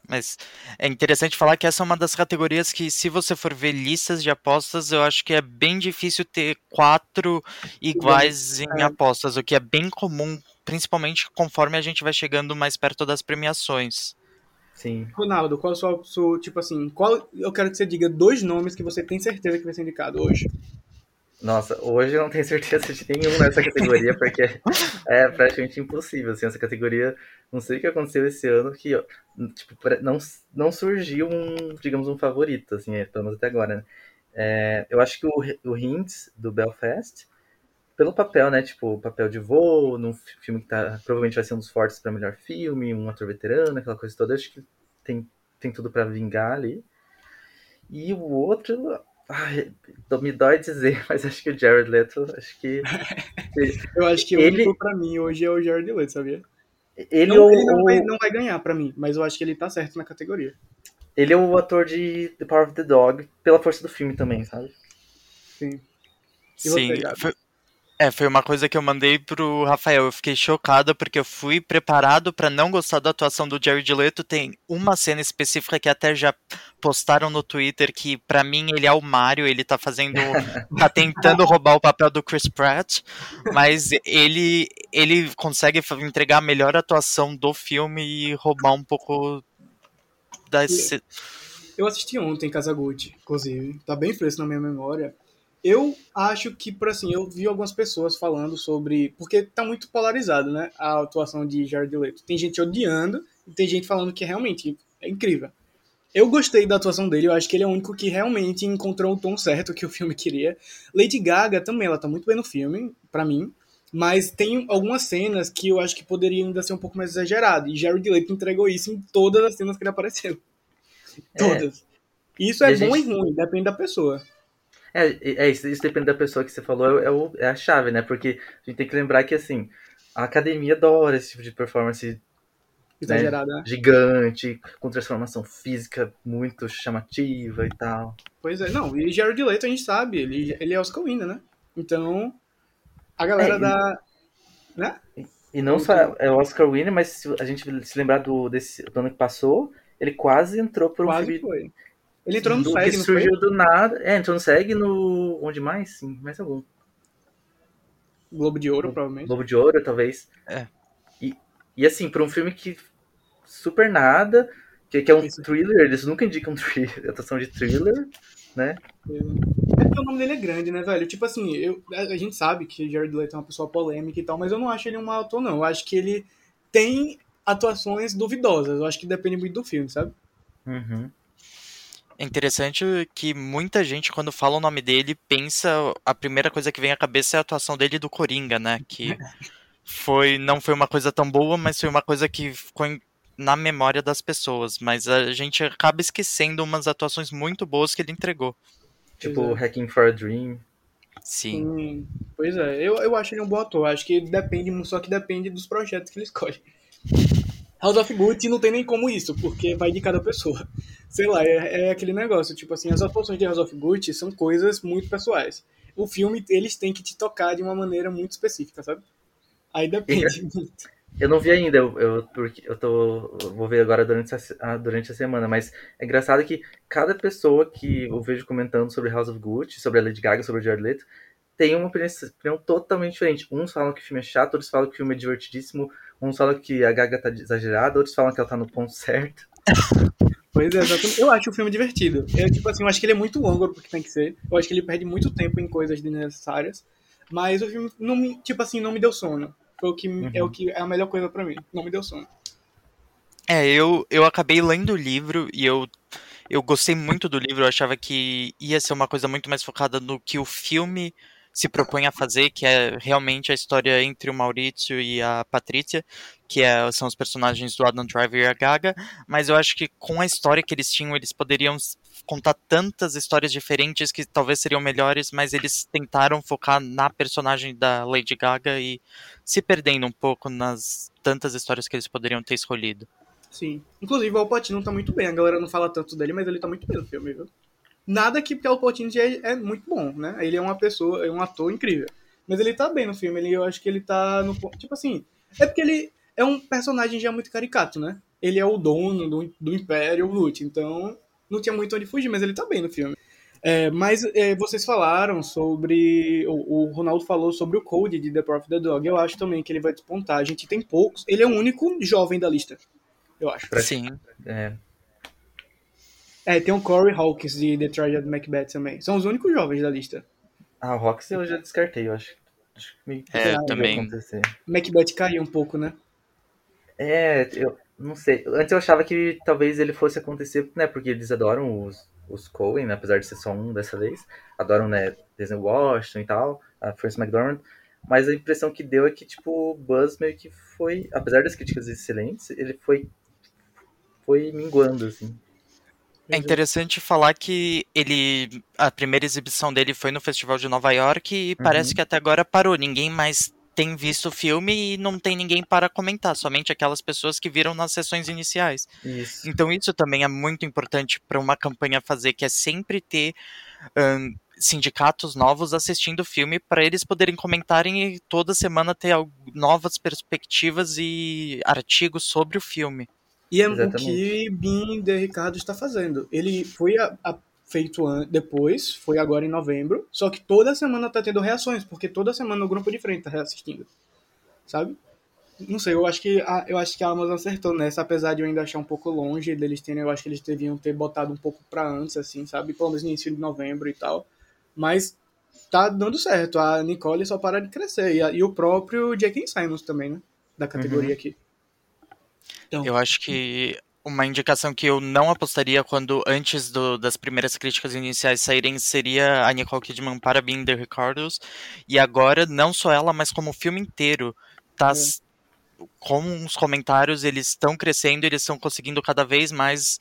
Mas é interessante falar que essa é uma das categorias que, se você for ver listas de apostas, eu acho que é bem difícil ter quatro iguais em É. apostas, o que é bem comum, principalmente conforme a gente vai chegando mais perto das premiações. Sim. Ronaldo, qual sua, sua- tipo assim, qual eu quero que você diga dois nomes que você tem certeza que vai ser indicado hoje. Nossa, hoje eu não tenho certeza de nenhum nessa categoria, porque é praticamente impossível, assim, essa categoria, não sei o que aconteceu esse ano, que, ó, tipo, não, não surgiu um, digamos, um favorito, assim, é, pelo menos até agora, né? É, eu acho que o, o Hint, do Belfast, pelo papel, né, tipo, papel de voo, num fi- filme que tá, provavelmente vai ser um dos fortes para melhor filme, um ator veterano, aquela coisa toda, acho que tem, tem tudo para vingar ali. E o outro, ai, me dói dizer, mas acho que o Jared Leto, acho que Eu acho que o Ele- único pra mim hoje é o Jared Leto, sabia? ele, Não, é o, ele não, vai, não vai ganhar pra mim, mas eu acho que ele tá certo na categoria. ele é o ator de The Power of the Dog, pela força do filme também, sabe? Sim. E você, Sim, foi, é, foi uma coisa que eu mandei pro Rafael. Eu fiquei chocada porque eu fui preparado pra não gostar da atuação do Jared Leto. Tem uma cena específica que até já postaram no Twitter que pra mim ele é o Mario, ele tá fazendo, tá tentando roubar o papel do Chris Pratt, mas ele ele consegue entregar a melhor atuação do filme e roubar um pouco da Eu assisti ontem Kazaguchi, inclusive. Tá bem fresco na minha memória. Eu acho que, por assim, eu vi algumas pessoas falando sobre. Porque tá muito polarizado, né? A atuação de Jared Leto. Tem gente odiando e tem gente falando que realmente é incrível. Eu gostei da atuação dele, eu acho que ele é o único que realmente encontrou o tom certo que o filme queria. Lady Gaga também, ela tá muito bem no filme, pra mim. Mas tem algumas cenas que eu acho que poderia ainda ser um pouco mais exagerado. E Jared Leto entregou isso em todas as cenas que ele apareceu. Todas. Isso é bom gente- e ruim, depende da pessoa. É, é isso, isso depende da pessoa que você falou, é, o, é a chave, né? Porque a gente tem que lembrar que, assim, a academia adora esse tipo de performance Exagerada. né, gigante, com transformação física muito chamativa e tal. Pois é, não, e Jared Leto a gente sabe, ele, ele é Oscar winner, né? Então, a galera É, e- da... Né? E não só é o Oscar winner, mas se a gente se lembrar do, desse, do ano que passou, ele quase entrou por um Quase filme foi. Ele entrou no SEG, não foi? surgiu do nada. É, entrou no SEG no. Onde mais? Sim, mais algum. Globo de Ouro, provavelmente. Globo de Ouro, talvez. É. E, e assim, pra um filme que super nada, que, que é um Isso. thriller, eles nunca indicam thriller, atuação de thriller, né? É porque o nome dele é grande, né, velho? Tipo assim, eu, a, a gente sabe que Jared Leto é uma pessoa polêmica e tal, mas eu não acho ele um mau ator, não. Eu acho que ele tem atuações duvidosas. Eu acho que depende muito do filme, sabe? Uhum. É interessante que muita gente, quando fala o nome dele, pensa. A primeira coisa que vem à cabeça é a atuação dele do Coringa, né? Que foi. Não foi uma coisa tão boa, mas foi uma coisa que ficou em- na memória das pessoas. Mas a gente acaba esquecendo umas atuações muito boas que ele entregou. Tipo, Pois Hacking for a Dream. Sim. Hum, pois é, eu, eu acho ele um bom ator. Acho que depende, só que depende dos projetos que ele escolhe. House of Gucci não tem nem como isso, porque vai de cada pessoa. Sei lá, é, é aquele negócio, tipo assim, as atuações de House of Gucci são coisas muito pessoais. O filme, eles têm que te tocar de uma maneira muito específica, sabe? Aí depende muito. Eu não vi ainda, eu, eu, porque eu tô. eu vou ver agora durante a, ah, durante a semana, mas é engraçado que cada pessoa que eu vejo comentando sobre House of Gucci, sobre a Lady Gaga, sobre o Jared Leto, tem uma opinião totalmente diferente. Uns falam que o filme é chato, outros falam que o filme é divertidíssimo, uns falam que a Gaga tá exagerada, outros falam que ela tá no ponto certo. Pois é, exatamente. Eu acho o filme divertido. Eu, tipo assim, eu acho que ele é muito longo porque tem que ser. Eu acho que ele perde muito tempo em coisas desnecessárias. Mas o filme, não me, tipo assim, não me deu sono. Foi o que me- é o que é a melhor coisa pra mim. Não me deu sono. É, eu, eu acabei lendo o livro e eu, eu gostei muito do livro. Eu achava que ia ser uma coisa muito mais focada no que o filme se propõe a fazer, que é realmente a história entre o Maurício e a Patrícia, que é- são os personagens do Adam Driver e a Gaga. Mas eu acho que com a história que eles tinham, eles poderiam contar tantas histórias diferentes que talvez seriam melhores, mas eles tentaram focar na personagem da Lady Gaga e se perdendo um pouco nas tantas histórias que eles poderiam ter escolhido. Sim. Inclusive, o Alpatino tá muito bem. A galera não fala tanto dele, mas ele tá muito bem no filme, viu? Nada que porque o já é, é muito bom, né? Ele é uma pessoa, é um ator incrível. Mas ele tá bem no filme. Ele, eu acho que ele tá no ponto. Tipo assim. É porque ele é um personagem já muito caricato, né? Ele é o dono do, do Império Lute. Então, não tinha muito onde fugir, mas ele tá bem no filme. É, mas é, vocês falaram sobre. O, o Ronaldo falou sobre o Code de The Prophet the Dog. Eu acho também que ele vai despontar. A gente tem poucos. Ele é o único jovem da lista. Eu acho. Sim. É, É, tem o Corey Hawkins de The Tragedy Macbeth também. São os únicos jovens da lista. a Rox eu já descartei, eu acho. acho que meio que É, vai também. Macbeth caiu um pouco, né? É, eu não sei. Antes eu achava que talvez ele fosse acontecer, né? Porque eles adoram os, os Coen, né, apesar de ser só um dessa vez. Adoram, né, Disney Washington e tal, a First McDormand. Mas a impressão que deu é que, tipo, o Buzz meio que foi, apesar das críticas excelentes, ele foi foi minguando, assim. É interessante falar que ele. A primeira exibição dele foi no Festival de Nova York e parece que até agora parou. Ninguém mais tem visto o filme e não tem ninguém para comentar, somente aquelas pessoas que viram nas sessões iniciais. Isso. Então isso também é muito importante para uma campanha fazer, que é sempre ter ahn, sindicatos novos assistindo o filme para eles poderem comentarem e toda semana ter novas perspectivas e artigos sobre o filme. E é o Exatamente. que Bin de Ricardo está fazendo. Ele foi a- a- feito depois, foi agora em novembro, só que toda semana tá tendo reações, porque toda semana o grupo de frente tá reassistindo. Sabe? Não sei, eu acho que a, eu acho que a Amazon acertou nessa, apesar de eu ainda achar um pouco longe deles terem, eu acho que eles deviam ter botado um pouco pra antes, assim, sabe? Pelo menos no início de novembro e tal. Mas tá dando certo. A Nicole só para de crescer. E, a- e o próprio J.K. Simons também, né? Da categoria aqui. Então, Eu acho que uma indicação que eu não apostaria quando antes do- das primeiras críticas iniciais saírem seria a Nicole Kidman para Being the Ricardos. E agora, não só ela, mas como o filme inteiro tá. s- Com os comentários, eles estão crescendo, eles estão conseguindo cada vez mais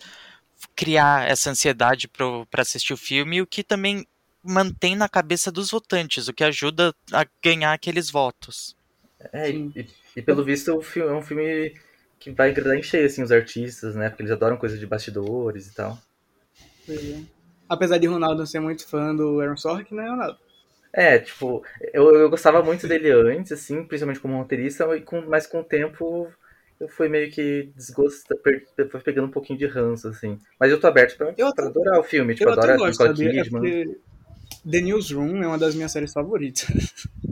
criar essa ansiedade para assistir o filme, o que também mantém na cabeça dos votantes, o que ajuda a ganhar aqueles votos. É, e, e, pelo visto o filme é um filme que vai agradar em cheio, assim, os artistas, né? Porque eles adoram coisas de bastidores e tal. É. Apesar de Ronaldo ser muito fã do Aaron Sorkin, né, Ronaldo? É, tipo, eu, eu gostava muito dele antes, assim, principalmente como roteirista, mas com o tempo eu fui meio que desgosta, foi pegando um pouquinho de ranço, assim. Mas eu tô aberto pra, eu pra adorar o filme, tipo, eu adoro a Nicole Kidman. É The Newsroom é uma das minhas séries favoritas.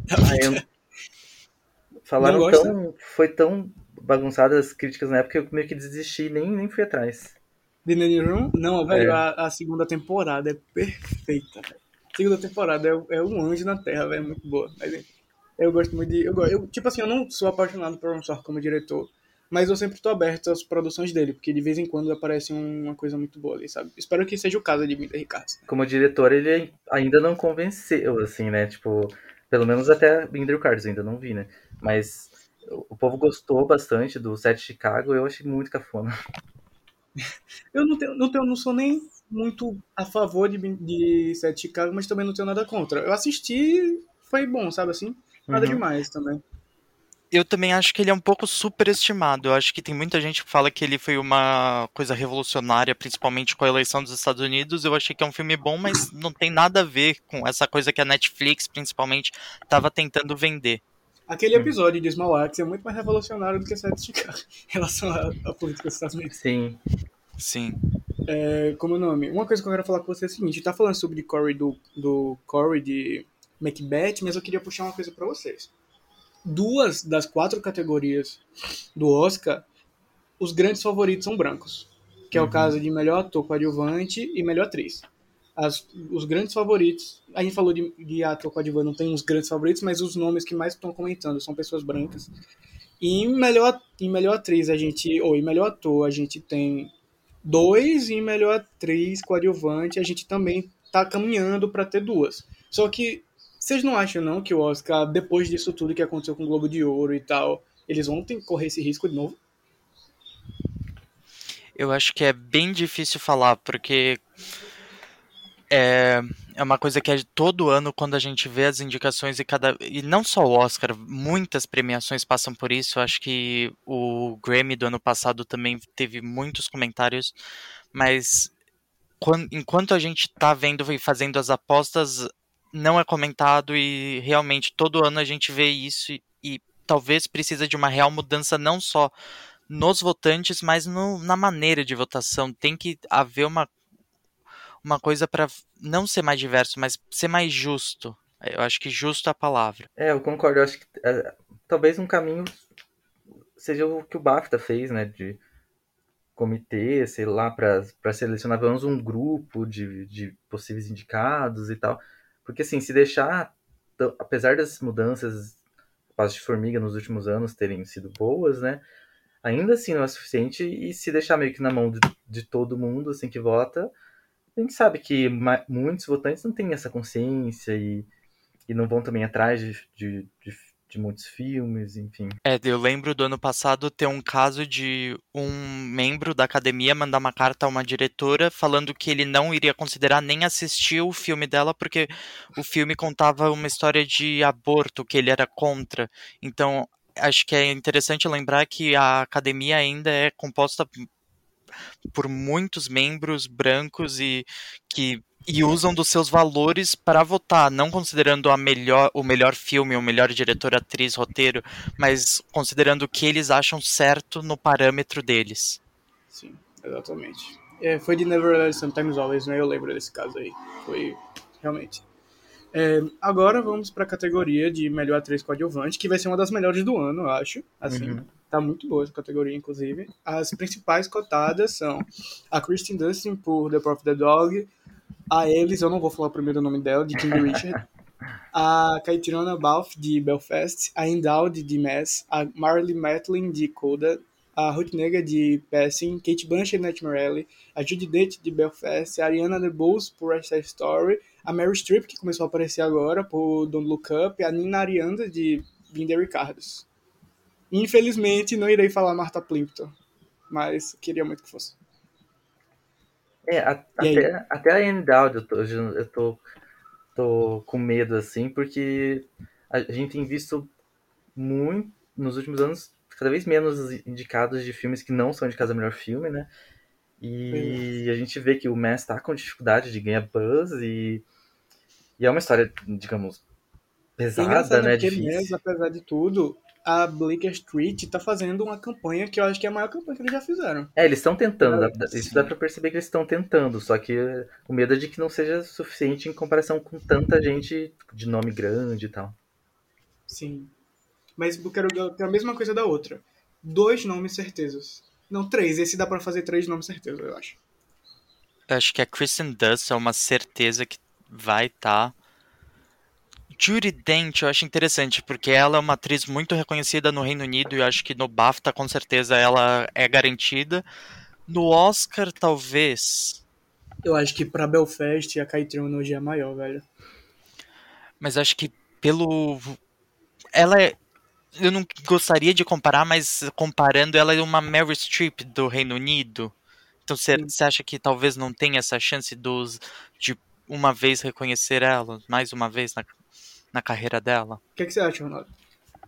Ah, eu... Falaram tão. Foi tão bagunçadas as críticas na época eu meio que desisti e nem, nem fui atrás. The Newsroom? Não, velho, é. a, a, segunda temporada é perfeita, A segunda temporada é, é um anjo na Terra, velho, é muito boa. Mas, eu gosto muito de. Eu, eu, tipo assim, eu não sou apaixonado por Ron Sorkin como diretor, mas eu sempre tô aberto às produções dele, porque de vez em quando aparece uma coisa muito boa ali, sabe? Espero que seja o caso de Minder Ricardo. Como diretor, ele ainda não convenceu, assim, né? Tipo, pelo menos até Minder Ricardo, ainda não vi, né? Mas o povo gostou bastante do set Chicago, eu achei muito cafona. Eu não tenho, não tenho, não sou nem muito a favor de, de set Chicago, mas também não tenho nada contra. Eu assisti, foi bom, sabe assim? Nada uhum. demais também eu também acho que ele é um pouco superestimado. Eu acho que tem muita gente que fala que ele foi uma coisa revolucionária, principalmente com a eleição dos Estados Unidos. Eu achei que é um filme bom, mas não tem nada a ver com essa coisa que a Netflix, principalmente, estava tentando vender. Aquele episódio de Small Axe é muito mais revolucionário do que Sete de Chicago em relação à, política dos Estados Unidos. Sim. Sim. É, como nome? Uma coisa que eu quero falar com você é o seguinte: tá falando sobre Corey do, do Corey de Macbeth, mas eu queria puxar uma coisa para vocês duas das quatro categorias do Oscar, os grandes favoritos são brancos, que é o uhum. caso de melhor ator coadjuvante e melhor atriz. As, os grandes favoritos, a gente falou de, de ator coadjuvante, não tem uns grandes favoritos, mas os nomes que mais estão comentando são pessoas brancas. E melhor, em melhor atriz, a gente, ou em melhor ator, a gente tem dois, e em melhor atriz coadjuvante, a gente também está caminhando para ter duas. Só que vocês não acham, não, que o Oscar, depois disso tudo que aconteceu com o Globo de Ouro e tal, eles vão ter que correr esse risco de novo? Eu acho que é bem difícil falar, porque é, é uma coisa que é todo ano quando a gente vê as indicações e cada e não só o Oscar, muitas premiações passam por isso. Eu acho que o Grammy do ano passado também teve muitos comentários, mas quando, enquanto a gente está vendo e fazendo as apostas, não é comentado e realmente todo ano a gente vê isso e, e talvez precisa de uma real mudança não só nos votantes, mas no, na maneira de votação. Tem que haver uma, uma coisa para não ser mais diverso, mas ser mais justo. Eu acho que justo é a palavra. É, eu concordo. Eu acho que é, talvez um caminho seja o que o BAFTA fez, né? De comitê, sei lá, para selecionar pelo menos um grupo de, de possíveis indicados e tal. Porque, assim, se deixar, apesar das mudanças, passos de formiga nos últimos anos terem sido boas, né? Ainda assim não é suficiente e se deixar meio que na mão de, de todo mundo, assim, que vota, a gente sabe que muitos votantes não têm essa consciência e, e não vão também atrás de, de, de de muitos filmes, enfim. É, eu lembro do ano passado ter um caso de um membro da academia mandar uma carta a uma diretora falando que ele não iria considerar nem assistir o filme dela porque o filme contava uma história de aborto que ele era contra. Então, acho que é interessante lembrar que a academia ainda é composta por muitos membros brancos e que e usam dos seus valores para votar, não considerando a melhor, o melhor filme, o melhor diretor, atriz, roteiro, mas considerando o que eles acham certo no parâmetro deles. Sim, exatamente. É, foi de Never Sometimes Always, né? Eu lembro desse caso aí. Foi realmente. É, agora vamos para a categoria de melhor atriz coadjuvante, que vai ser uma das melhores do ano, eu acho. Assim, uhum. Tá muito boa essa categoria, inclusive. As principais cotadas são a Kristen Dustin por The Prophet the Dog, a eles, eu não vou falar o primeiro nome dela, de King Richard, a Caitriona Balfe, de Belfast, a Endowed, de Mass, a Marley Matlin, de Coda, a Ruth Nega, de Passing, Kate Blanchett, de Morelli, a Judy Dent, de Belfast, a Ariana DeBose, por West Side Story, a Mary Streep, que começou a aparecer agora, por Don't Look Up, a Nina Arianda, de Linda Ricardos. Infelizmente, não irei falar Martha Plimpton, mas queria muito que fosse. É, a, até, até a Endowed eu tô, eu tô tô com medo, assim, porque a gente tem visto muito, nos últimos anos, cada vez menos indicados de filmes que não são indicados a melhor filme, né? E a gente vê que o Mass tá com dificuldade de ganhar buzz e, e é uma história, digamos, é pesada, né? Difícil. mesmo, apesar de tudo, a Bleecker Street tá fazendo uma campanha que eu acho que é a maior campanha que eles já fizeram. É, eles estão tentando, Ah, isso sim. dá pra perceber que eles estão tentando, só que o medo é de que não seja suficiente em comparação com tanta gente de nome grande e tal. Sim. Mas eu quero, eu quero a mesma coisa da outra. Dois nomes certezas. Não, três. Esse dá pra fazer três nomes certezas, eu acho. Eu acho que a Kristen Dunst é uma certeza que vai estar. Judy Dent eu acho interessante, porque ela é uma atriz muito reconhecida no Reino Unido e eu acho que no BAFTA com certeza ela é garantida. No Oscar, talvez. Eu acho que pra Belfast a Caitriona hoje é maior, velho. Mas acho que pelo. Ela é. Eu não gostaria de comparar, mas comparando, ela é uma Meryl Streep do Reino Unido. Então você acha que talvez não tenha essa chance dos, de uma vez reconhecer ela, mais uma vez na, na carreira dela? O que, é que você acha, Ronaldo?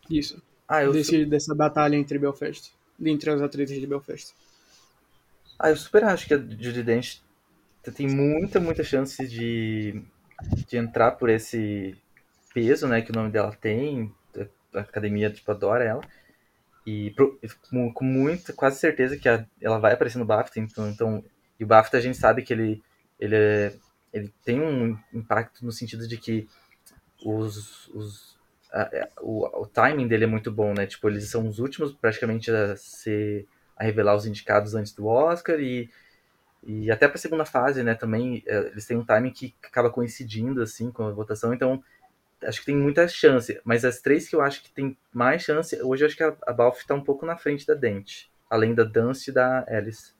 Isso. Ah, eu, su- Desse, dessa batalha entre Belfast. Entre as atrizes de Belfast. ah, eu super acho que a Judy Dench tem muita, muita chance de, de entrar por esse peso, né, que o nome dela tem. A academia, tipo, adora ela. E pro- com, com muita, quase certeza que a- ela vai aparecer no BAFTA. Então, então, e o BAFTA a gente sabe que ele, ele, é- ele tem um impacto no sentido de que os, os, a- o, o timing dele é muito bom, né? Tipo, eles são os últimos praticamente a ser a revelar os indicados antes do Oscar e, e até para a segunda fase, né? Também é, eles têm um timing que acaba coincidindo assim com a votação, então acho que tem muita chance. Mas as três que eu acho que tem mais chance, hoje eu acho que a, a Balf está um pouco na frente da Dent, além da Dance e da Alice.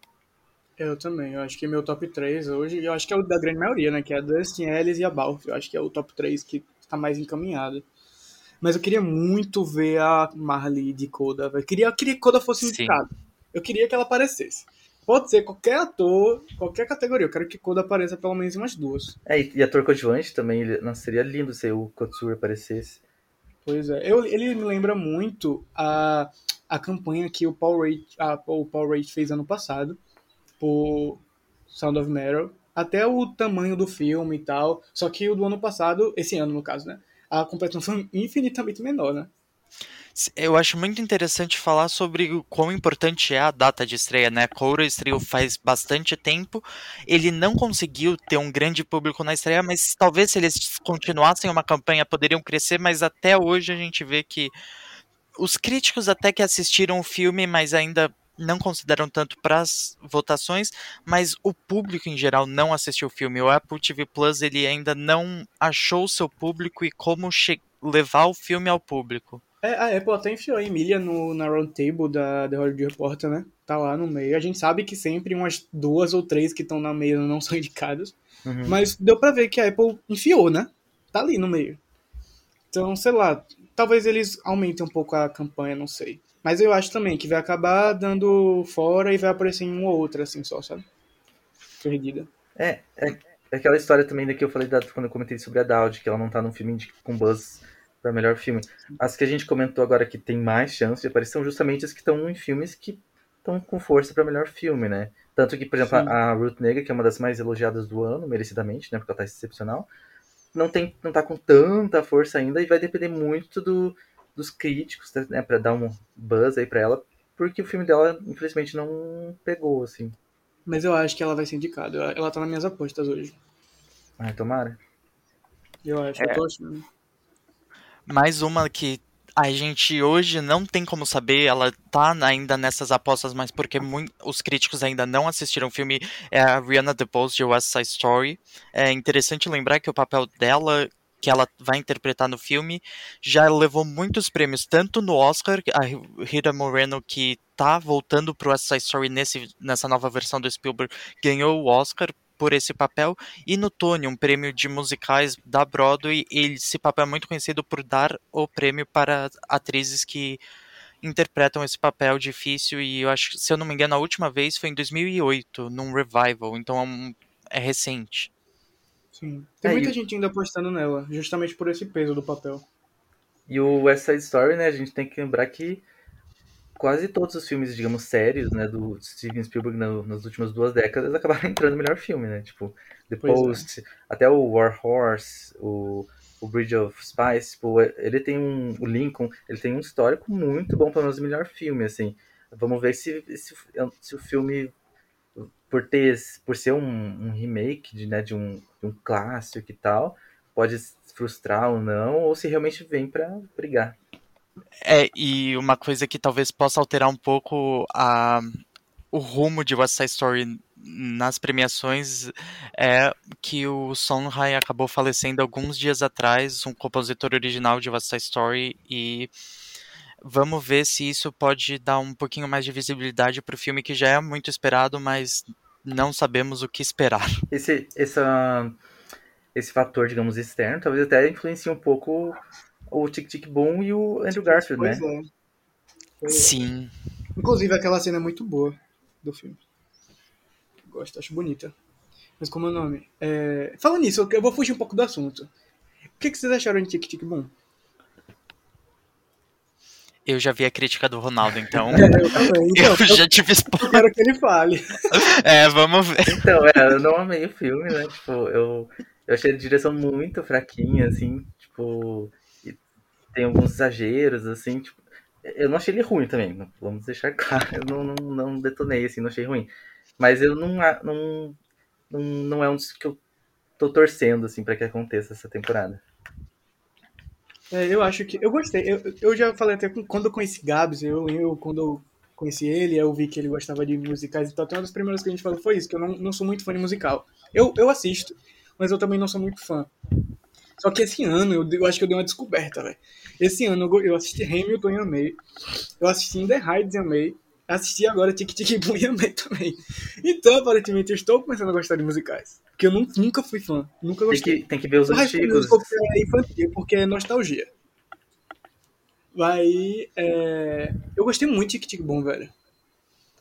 Eu também. Eu acho que meu top 3 hoje, eu acho que é o da grande maioria, né? Que é a Dustin, Ellis e a Balf. Eu acho que é o top 3 que está mais encaminhado. Mas eu queria muito ver a Marley de Coda, velho. Eu queria, eu queria que Coda fosse indicada. Eu queria que ela aparecesse. Pode ser qualquer ator, qualquer categoria. Eu quero que Coda apareça pelo menos em umas duas. É, e, ator coadjuvante também, ele, nossa, seria lindo se o Kotsur aparecesse. Pois é. Eu, ele me lembra muito a, a campanha que o Paul a, o Paul fez ano passado por Sound of Metal. Até o tamanho do filme e tal. Só que o do ano passado, esse ano no caso, né? A competição foi infinitamente menor, né? Eu acho muito interessante falar sobre o quão importante é a data de estreia, né? Coura estreou faz bastante tempo. Ele não conseguiu ter um grande público na estreia, mas talvez se eles continuassem uma campanha poderiam crescer, mas até hoje a gente vê que os críticos até que assistiram o filme, mas ainda não consideram tanto para as votações, mas o público em geral não assistiu o filme. O Apple TV Plus ele ainda não achou o seu público e como levar o filme ao público. É, a Apple até enfiou a Emília no, na roundtable da The Hollywood Reporter, né? Tá lá no meio. A gente sabe que sempre umas duas ou três que estão na meio não são indicadas. Uhum. Mas deu pra ver que a Apple enfiou, né? Tá ali no meio. Então, sei lá, talvez eles aumentem um pouco a campanha, não sei. Mas eu acho também que vai acabar dando fora e vai aparecer em uma ou outra, assim, só, sabe? Perdida. É, é, é aquela história também da que eu falei da- quando eu comentei sobre a Dowd, que ela não tá num filme de- com buzz pra melhor filme. As que a gente comentou agora que tem mais chance de aparecer são justamente as que estão em filmes que estão com força pra melhor filme, né? Tanto que, por exemplo, Sim. a, Ruth Negga, que é uma das mais elogiadas do ano, merecidamente, né? Porque ela tá excepcional, não, tem, não tá com tanta força ainda e vai depender muito do, dos críticos, né? Pra dar um buzz aí pra ela, porque o filme dela, infelizmente, não pegou, assim. Mas eu acho que ela vai ser indicada. Ela tá nas minhas apostas hoje. Ai, tomara. Eu acho, eu tô achando. Mais uma que a gente hoje não tem como saber, ela tá ainda nessas apostas, mas porque os críticos ainda não assistiram o filme, é a Rihanna DeBose de West Side Story. É interessante lembrar que o papel dela, que ela vai interpretar no filme, já levou muitos prêmios, tanto no Oscar, a Rita Moreno, que tá voltando pro West Side Story nesse, nessa nova versão do Spielberg, ganhou o Oscar por esse papel, e no Tony, um prêmio de musicais da Broadway, esse papel é muito conhecido por dar o prêmio para atrizes que interpretam esse papel difícil, e eu acho, se eu não me engano, a última vez foi em 2008, num revival, então é, um- é recente. Sim. Tem É, muita e- gente ainda apostando nela, justamente por esse peso do papel. E o West Side Story, né, a gente tem que lembrar que quase todos os filmes, digamos, sérios, né, do Steven Spielberg na- nas últimas duas décadas acabaram entrando no melhor filme, né? Tipo, The Pois é. Post, até o War Horse, o, o Bridge of Spies, tipo, ele tem um, o Lincoln, ele tem um histórico muito bom para nós o melhor filme, assim. Vamos ver se, se, se o filme, por ter, por ser um, um remake de, né, de, um, de um clássico e tal, pode frustrar ou não, ou se realmente vem pra brigar. É, e uma coisa que talvez possa alterar um pouco a, o rumo de West Side Story nas premiações é que o Sondheim acabou falecendo alguns dias atrás, um compositor original de West Side Story, e vamos ver se isso pode dar um pouquinho mais de visibilidade para o filme que já é muito esperado, mas não sabemos o que esperar. esse, essa, esse fator, digamos, externo, talvez até influencie um pouco o Tic Tic Boom e o Andrew Garfield, Pois né? é. Pois é. Sim. Inclusive, aquela cena é muito boa do filme. Gosto, acho bonita. Mas como é o nome? É... Falando nisso, eu- eu vou fugir um pouco do assunto. O que, que vocês acharam de Tic Tic Boom? Eu já vi a crítica do Ronaldo, então Eu também. Então, eu já tive eu spoiler. quero que ele fale. É, vamos ver. Então, é, eu não amei o filme, né? Tipo, eu, eu achei a direção muito fraquinha, assim, tipo, e tem alguns exageros, assim, tipo, eu não achei ele ruim também, vamos deixar claro, eu não, não, não detonei, assim, não achei ruim. Mas eu não, não, não, não é um dos que eu tô torcendo, assim, pra que aconteça essa temporada. É, eu acho que. Eu gostei. Eu, eu já falei até quando eu conheci Gabs, eu, eu quando eu conheci ele, eu vi que ele gostava de musicais e tal. Então, uma das primeiras que a gente falou foi isso, que eu não, não sou muito fã de musical. Eu, eu assisto, mas eu também não sou muito fã. Só que esse ano eu, eu acho que eu dei uma descoberta, velho. Esse ano eu, eu assisti Hamilton e amei. Eu assisti In The Heights e amei. Assisti agora Tic Tic Boom e amei também. Então, aparentemente, eu estou começando a gostar de musicais. Porque eu nu- nunca fui fã. Nunca Tem gostei. que, tem que ver os School antigos. É infantil, porque é nostalgia. Aí, é... eu gostei muito de Tic Tic Boom, velho.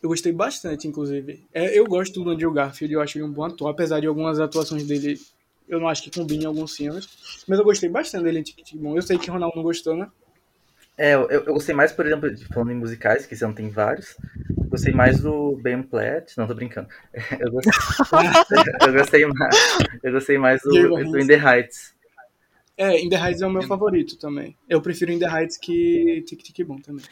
Eu gostei bastante, inclusive. É, eu gosto do Andrew Garfield, eu acho ele um bom ator, apesar de algumas atuações dele eu não acho que combine em alguns filmes. Mas eu gostei bastante dele em Tic Tic Boom. Eu sei que o Ronaldo não gostou, né? É, eu, eu gostei mais, por exemplo, de- falando em musicais, que esse ano tem vários. Gostei mais do Ben Platt. Não, tô brincando. Eu gostei, eu gostei mais, eu gostei mais do, do In the Heights. É, In The Heights é o meu favorito também. Eu prefiro In The Heights que Tic Tic Boom também.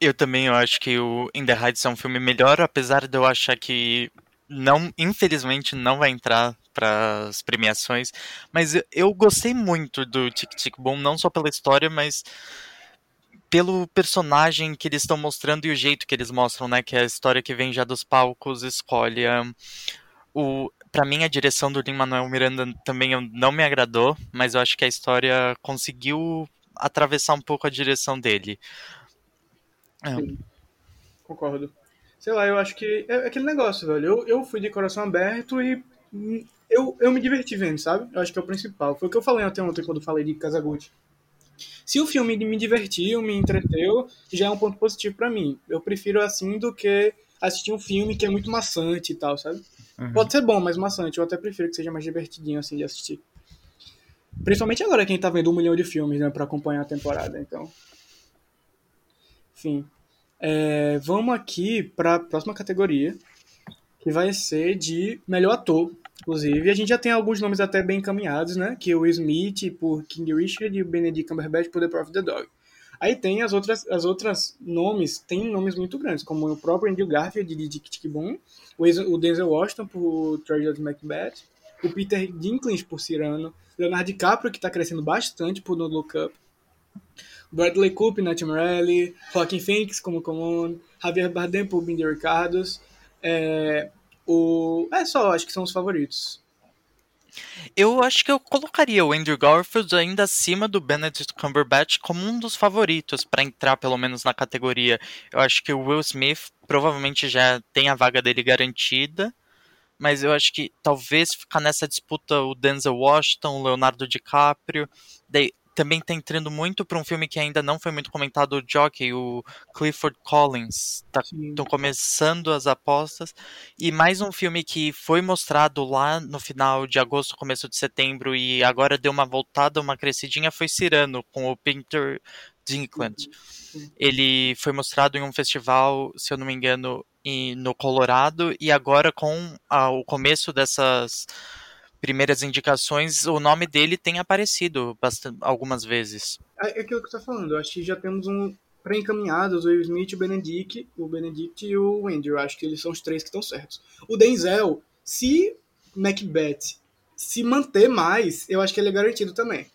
Eu também eu acho que o In the Heights é um filme melhor, apesar de eu achar que não, infelizmente, não vai entrar para as premiações. Mas eu- eu gostei muito do Tic Tic Boom, não só pela história, mas pelo personagem que eles estão mostrando e o jeito que eles mostram, né? Que é a história que vem já dos palcos, escolhe. o, para mim, a direção do Lin-Manuel Miranda também não me agradou, mas eu acho que a história conseguiu atravessar um pouco a direção dele. É. Concordo. Sei lá, eu acho que é aquele negócio, velho. Eu, eu fui de coração aberto e hum, eu, eu me diverti vendo, sabe? Eu acho que é o principal. Foi o que eu falei até ontem quando falei de Kazaguchi. Se o filme me divertiu, me entreteu, já é um ponto positivo pra mim. Eu prefiro assim do que assistir um filme que é muito maçante e tal, sabe? Uhum. Pode ser bom, mas maçante. Eu até prefiro que seja mais divertidinho assim de assistir. Principalmente agora quem tá vendo um milhão de filmes, né, pra acompanhar a temporada, então. Enfim. É, vamos aqui para a próxima categoria, que vai ser de melhor ator. Inclusive, a gente já tem alguns nomes até bem encaminhados, né? Que é o Smith por King Richard e o Benedict Cumberbatch por The Prophet of the Dog. Aí tem as outras, as outras nomes, tem nomes muito grandes, como o próprio Andrew Garfield de Tic Tic Boom, o Denzel Washington por Tragedy of Macbeth, o Peter Dinklage por Cyrano, Leonardo DiCaprio, que está crescendo bastante por No Look Up, Bradley Cooper, Nat Morelli, Joaquin Phoenix como Common, Javier Bardem por Binder Ricardos, é, o... é só, acho que são os favoritos. Eu acho que eu colocaria o Andrew Garfield ainda acima do Benedict Cumberbatch como um dos favoritos para entrar pelo menos na categoria. Eu acho que o Will Smith provavelmente já tem a vaga dele garantida, mas eu acho que talvez ficar nessa disputa o Denzel Washington, o Leonardo DiCaprio, daí também tá entrando muito para um filme que ainda não foi muito comentado, o Jockey, o Clifford Collins. Estão começando as apostas. E mais um filme que foi mostrado lá no final de agosto, começo de setembro, e agora deu uma voltada, uma crescidinha, foi Cirano, com o Peter Dinklage. Ele foi mostrado em um festival, se eu não me engano, no Colorado, e agora com a, o começo dessas primeiras indicações, o nome dele tem aparecido bastante, algumas vezes. É, é aquilo que você está falando, eu acho que já temos um pré-encaminhados, o Will Smith, o Benedict, o Benedict e o Andrew, acho que eles são os três que estão certos. O Denzel, se Macbeth se manter mais, eu acho que ele é garantido também.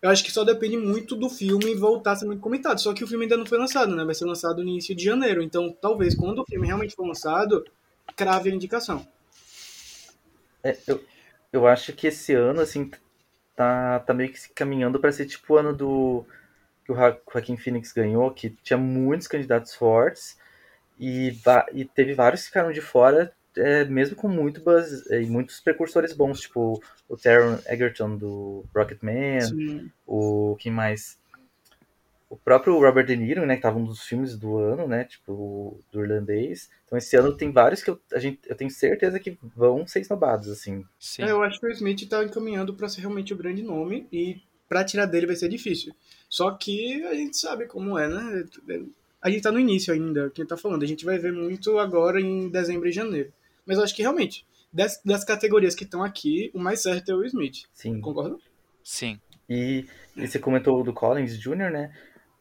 Eu acho que só depende muito do filme voltar a ser muito comentado. Só que o filme ainda não foi lançado, né? Vai ser lançado no início de janeiro. Então, talvez quando o filme realmente for lançado, crave a indicação. É, eu, eu acho que esse ano, assim, tá, tá meio que se caminhando para ser tipo o ano do que o Joaquim Phoenix ganhou, que tinha muitos candidatos fortes e, e teve vários que ficaram de fora, é, mesmo com muito buzz, e muitos precursores bons, tipo o Taron Egerton do Rocketman, Sim. o quem mais? O próprio Robert De Niro, né, que tava um dos filmes do ano, né, tipo, do irlandês. Então esse ano tem vários que eu, a gente, eu tenho certeza que vão ser esnobados, assim. Sim. É, eu acho que o Smith tá encaminhando para ser realmente o grande nome e para tirar dele vai ser difícil. Só que a gente sabe como é, né? A gente tá no início ainda, quem tá falando. A gente vai ver muito agora em dezembro e janeiro. Mas eu acho que realmente, das, das categorias que estão aqui, o mais certo é o Smith. Sim. Concorda? Sim. E, e você comentou do Collins Jr., né?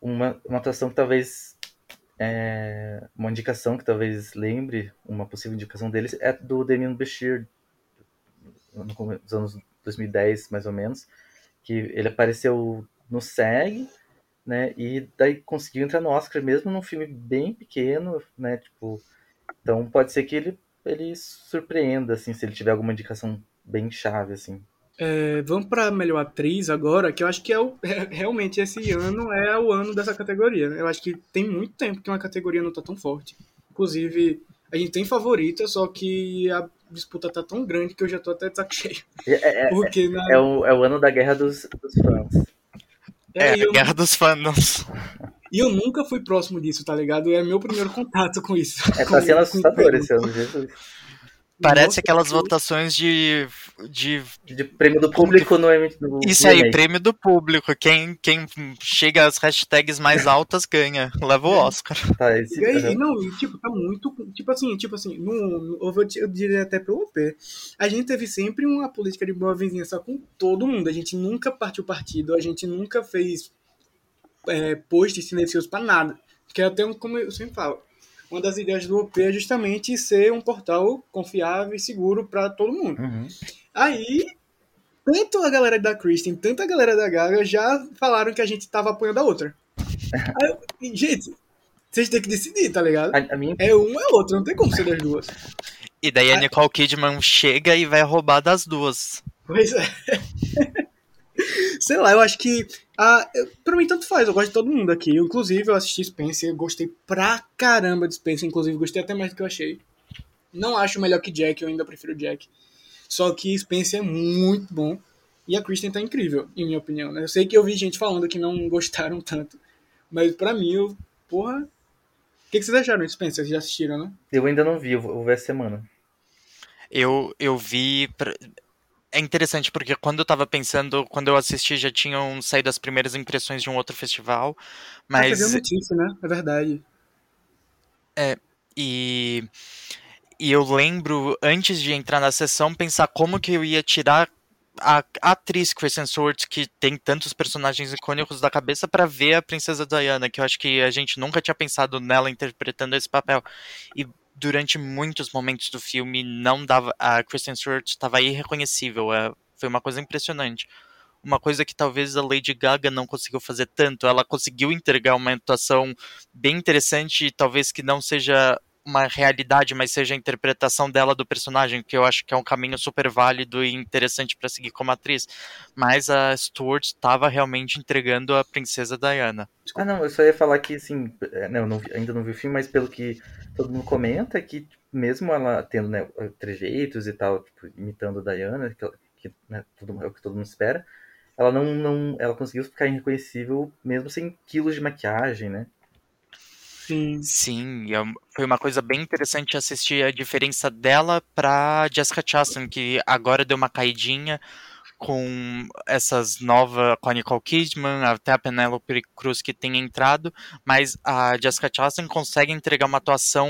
Uma, uma atuação que talvez é, uma indicação que talvez lembre uma possível indicação deles é do Damien Bashir nos anos 2010 mais ou menos que ele apareceu no SEG né e daí conseguiu entrar no Oscar mesmo num filme bem pequeno né tipo então pode ser que ele ele surpreenda assim se ele tiver alguma indicação bem chave assim é, vamos para melhor atriz agora, que eu acho que é, o, é, realmente esse ano é o ano dessa categoria. Né? Eu acho que tem muito tempo que uma categoria não tá tão forte. Inclusive, a gente tem favorita, só que a disputa tá tão grande que eu já tô até de saco cheio. É, é Porque na... é, o, é o ano da guerra dos, dos fãs. É, é a guerra dos fãs. E eu nunca fui próximo disso, tá ligado? É meu primeiro contato com isso. É, tá sendo assustador esse ano, Jesus. Parece Nossa, aquelas votações de, de. De prêmio do público no, no Isso aí, prêmio do público. Quem, quem chega às hashtags mais altas ganha. Leva o Oscar. Tá, esse... e aí, não, e, tipo, tá muito. Tipo assim, tipo assim, no, no, eu diria até pelo OP. A gente teve sempre uma política de boa vizinhança com todo mundo. A gente nunca partiu partido, a gente nunca fez é, posts silenciosos pra nada. Que é até como eu sempre falo uma das ideias do OP é justamente ser um portal confiável e seguro para todo mundo. Uhum. Aí, tanto a galera da Kristen, tanto a galera da Gaga já falaram que a gente tava apoiando a outra. Aí, gente, vocês têm que decidir, tá ligado? A, a minha... É um é outro, não tem como ser das duas. E daí a Nicole Kidman chega e vai roubar das duas. Pois é. Sei lá, eu acho que. Ah, pra mim, tanto faz. Eu gosto de todo mundo aqui. Inclusive, eu assisti Spencer. Gostei pra caramba de Spencer. Inclusive, gostei até mais do que eu achei. Não acho melhor que Jack. Eu ainda prefiro Jack. Só que Spencer é muito bom. E a Kristen tá incrível, em minha opinião. Né? Eu sei que eu vi gente falando que não gostaram tanto. Mas pra mim, eu. Porra. O que, que vocês acharam de Spencer? Vocês já assistiram, né? Eu ainda não vi. Eu vou ver a semana. Eu, eu vi. Pra é interessante porque quando eu tava pensando, quando eu assisti já tinham saído as primeiras impressões de um outro festival, mas... Ah, notícia, né? É verdade. É, e... E eu lembro, antes de entrar na sessão, pensar como que eu ia tirar a, atriz Kristen Stewart, que tem tantos personagens icônicos da cabeça, para ver a Princesa Diana, que eu acho que a gente nunca tinha pensado nela interpretando esse papel. E durante muitos momentos do filme não dava a Kristen Stewart estava irreconhecível é, foi uma coisa impressionante. Uma coisa que talvez a Lady Gaga não conseguiu fazer tanto ela conseguiu entregar uma atuação bem interessante talvez que não seja uma realidade, mas seja a interpretação dela do personagem, que eu acho que é um caminho super válido e interessante para seguir como atriz. Mas a Stuart estava realmente entregando a princesa Diana. Ah, não, eu só ia falar que, assim, é, não, não ainda não vi o filme, mas pelo que todo mundo comenta, que mesmo ela tendo né, trejeitos e tal, tipo, imitando a Diana, que, que né, é o que todo mundo espera, ela não, não. Ela conseguiu ficar irreconhecível mesmo sem quilos de maquiagem, né? Sim. Sim, é foi uma coisa bem interessante assistir a diferença dela pra Jessica Chastain, que agora deu uma caidinha com essas novas, com a Nicole Kidman, até a Penelope Cruz que tem entrado, mas a Jessica Chastain consegue entregar uma atuação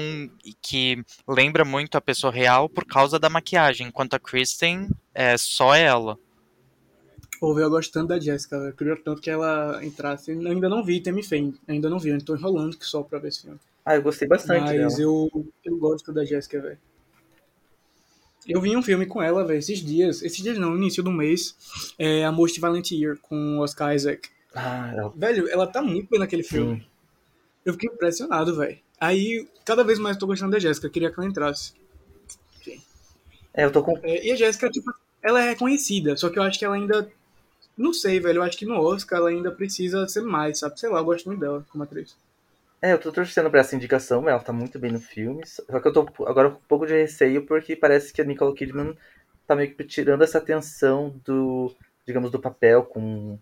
que lembra muito a pessoa real por causa da maquiagem, enquanto a Kristen é só ela. Pô, eu gosto tanto da Jessica. Eu queria tanto que ela entrasse. Eu ainda não vi Temi Fame, ainda não vi, eu tô enrolando que só pra ver esse filme. Ah, eu gostei bastante Mas dela. eu, eu gosto da Jessica, velho. Eu vi um filme com ela, velho, esses dias. Esses dias não, no início do mês. É A Most Violent Year, com Oscar Isaac. Ah, ela... Velho, ela tá muito bem naquele filme. sim. Eu fiquei impressionado, velho. Aí, cada vez mais eu tô gostando da Jéssica. Queria que ela entrasse. É, eu tô com. É, e a Jéssica, tipo, ela é reconhecida. Só que eu acho que ela ainda. Não sei, velho. Eu acho que no Oscar ela ainda precisa ser mais, sabe? Sei lá, eu gosto muito dela como atriz. É, eu tô torcendo pra essa indicação, ela tá muito bem no filme. Só que eu tô agora com um pouco de receio porque parece que a Nicole Kidman tá meio que tirando essa atenção do, digamos, do papel com,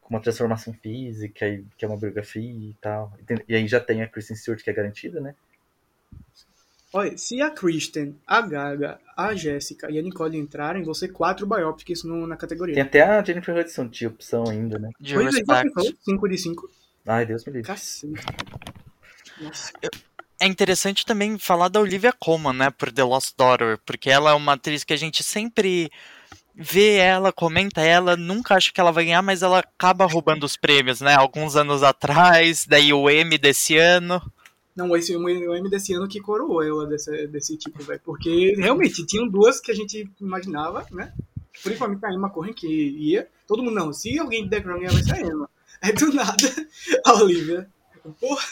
com uma transformação física, e, que é uma biografia e tal. E, tem- e aí já tem a Kristen Stewart que é garantida, né? Olha, se a Kristen, a Gaga, a Jéssica e a Nicole entrarem, vão ser quatro biopics no, na categoria. Tem até a Jennifer Hudson de opção ainda, né? De Pois é, respect. 5 de 5. Ai, Deus me livre. Cacete. Nossa. É interessante também falar da Olivia Colman, né, por The Lost Daughter, porque ela é uma atriz que a gente sempre vê ela, comenta ela, nunca acha que ela vai ganhar, mas ela acaba roubando os prêmios, né? Alguns anos atrás, daí o Emmy desse ano. Não, esse o M desse ano que coroou ela desse, desse tipo, velho. Porque realmente tinham duas que a gente imaginava, né? Principalmente a Emma Corrin que ia. Todo mundo, não, se alguém der Grammy, vai ser a Emma. Aí do nada, a Olivia. Porra.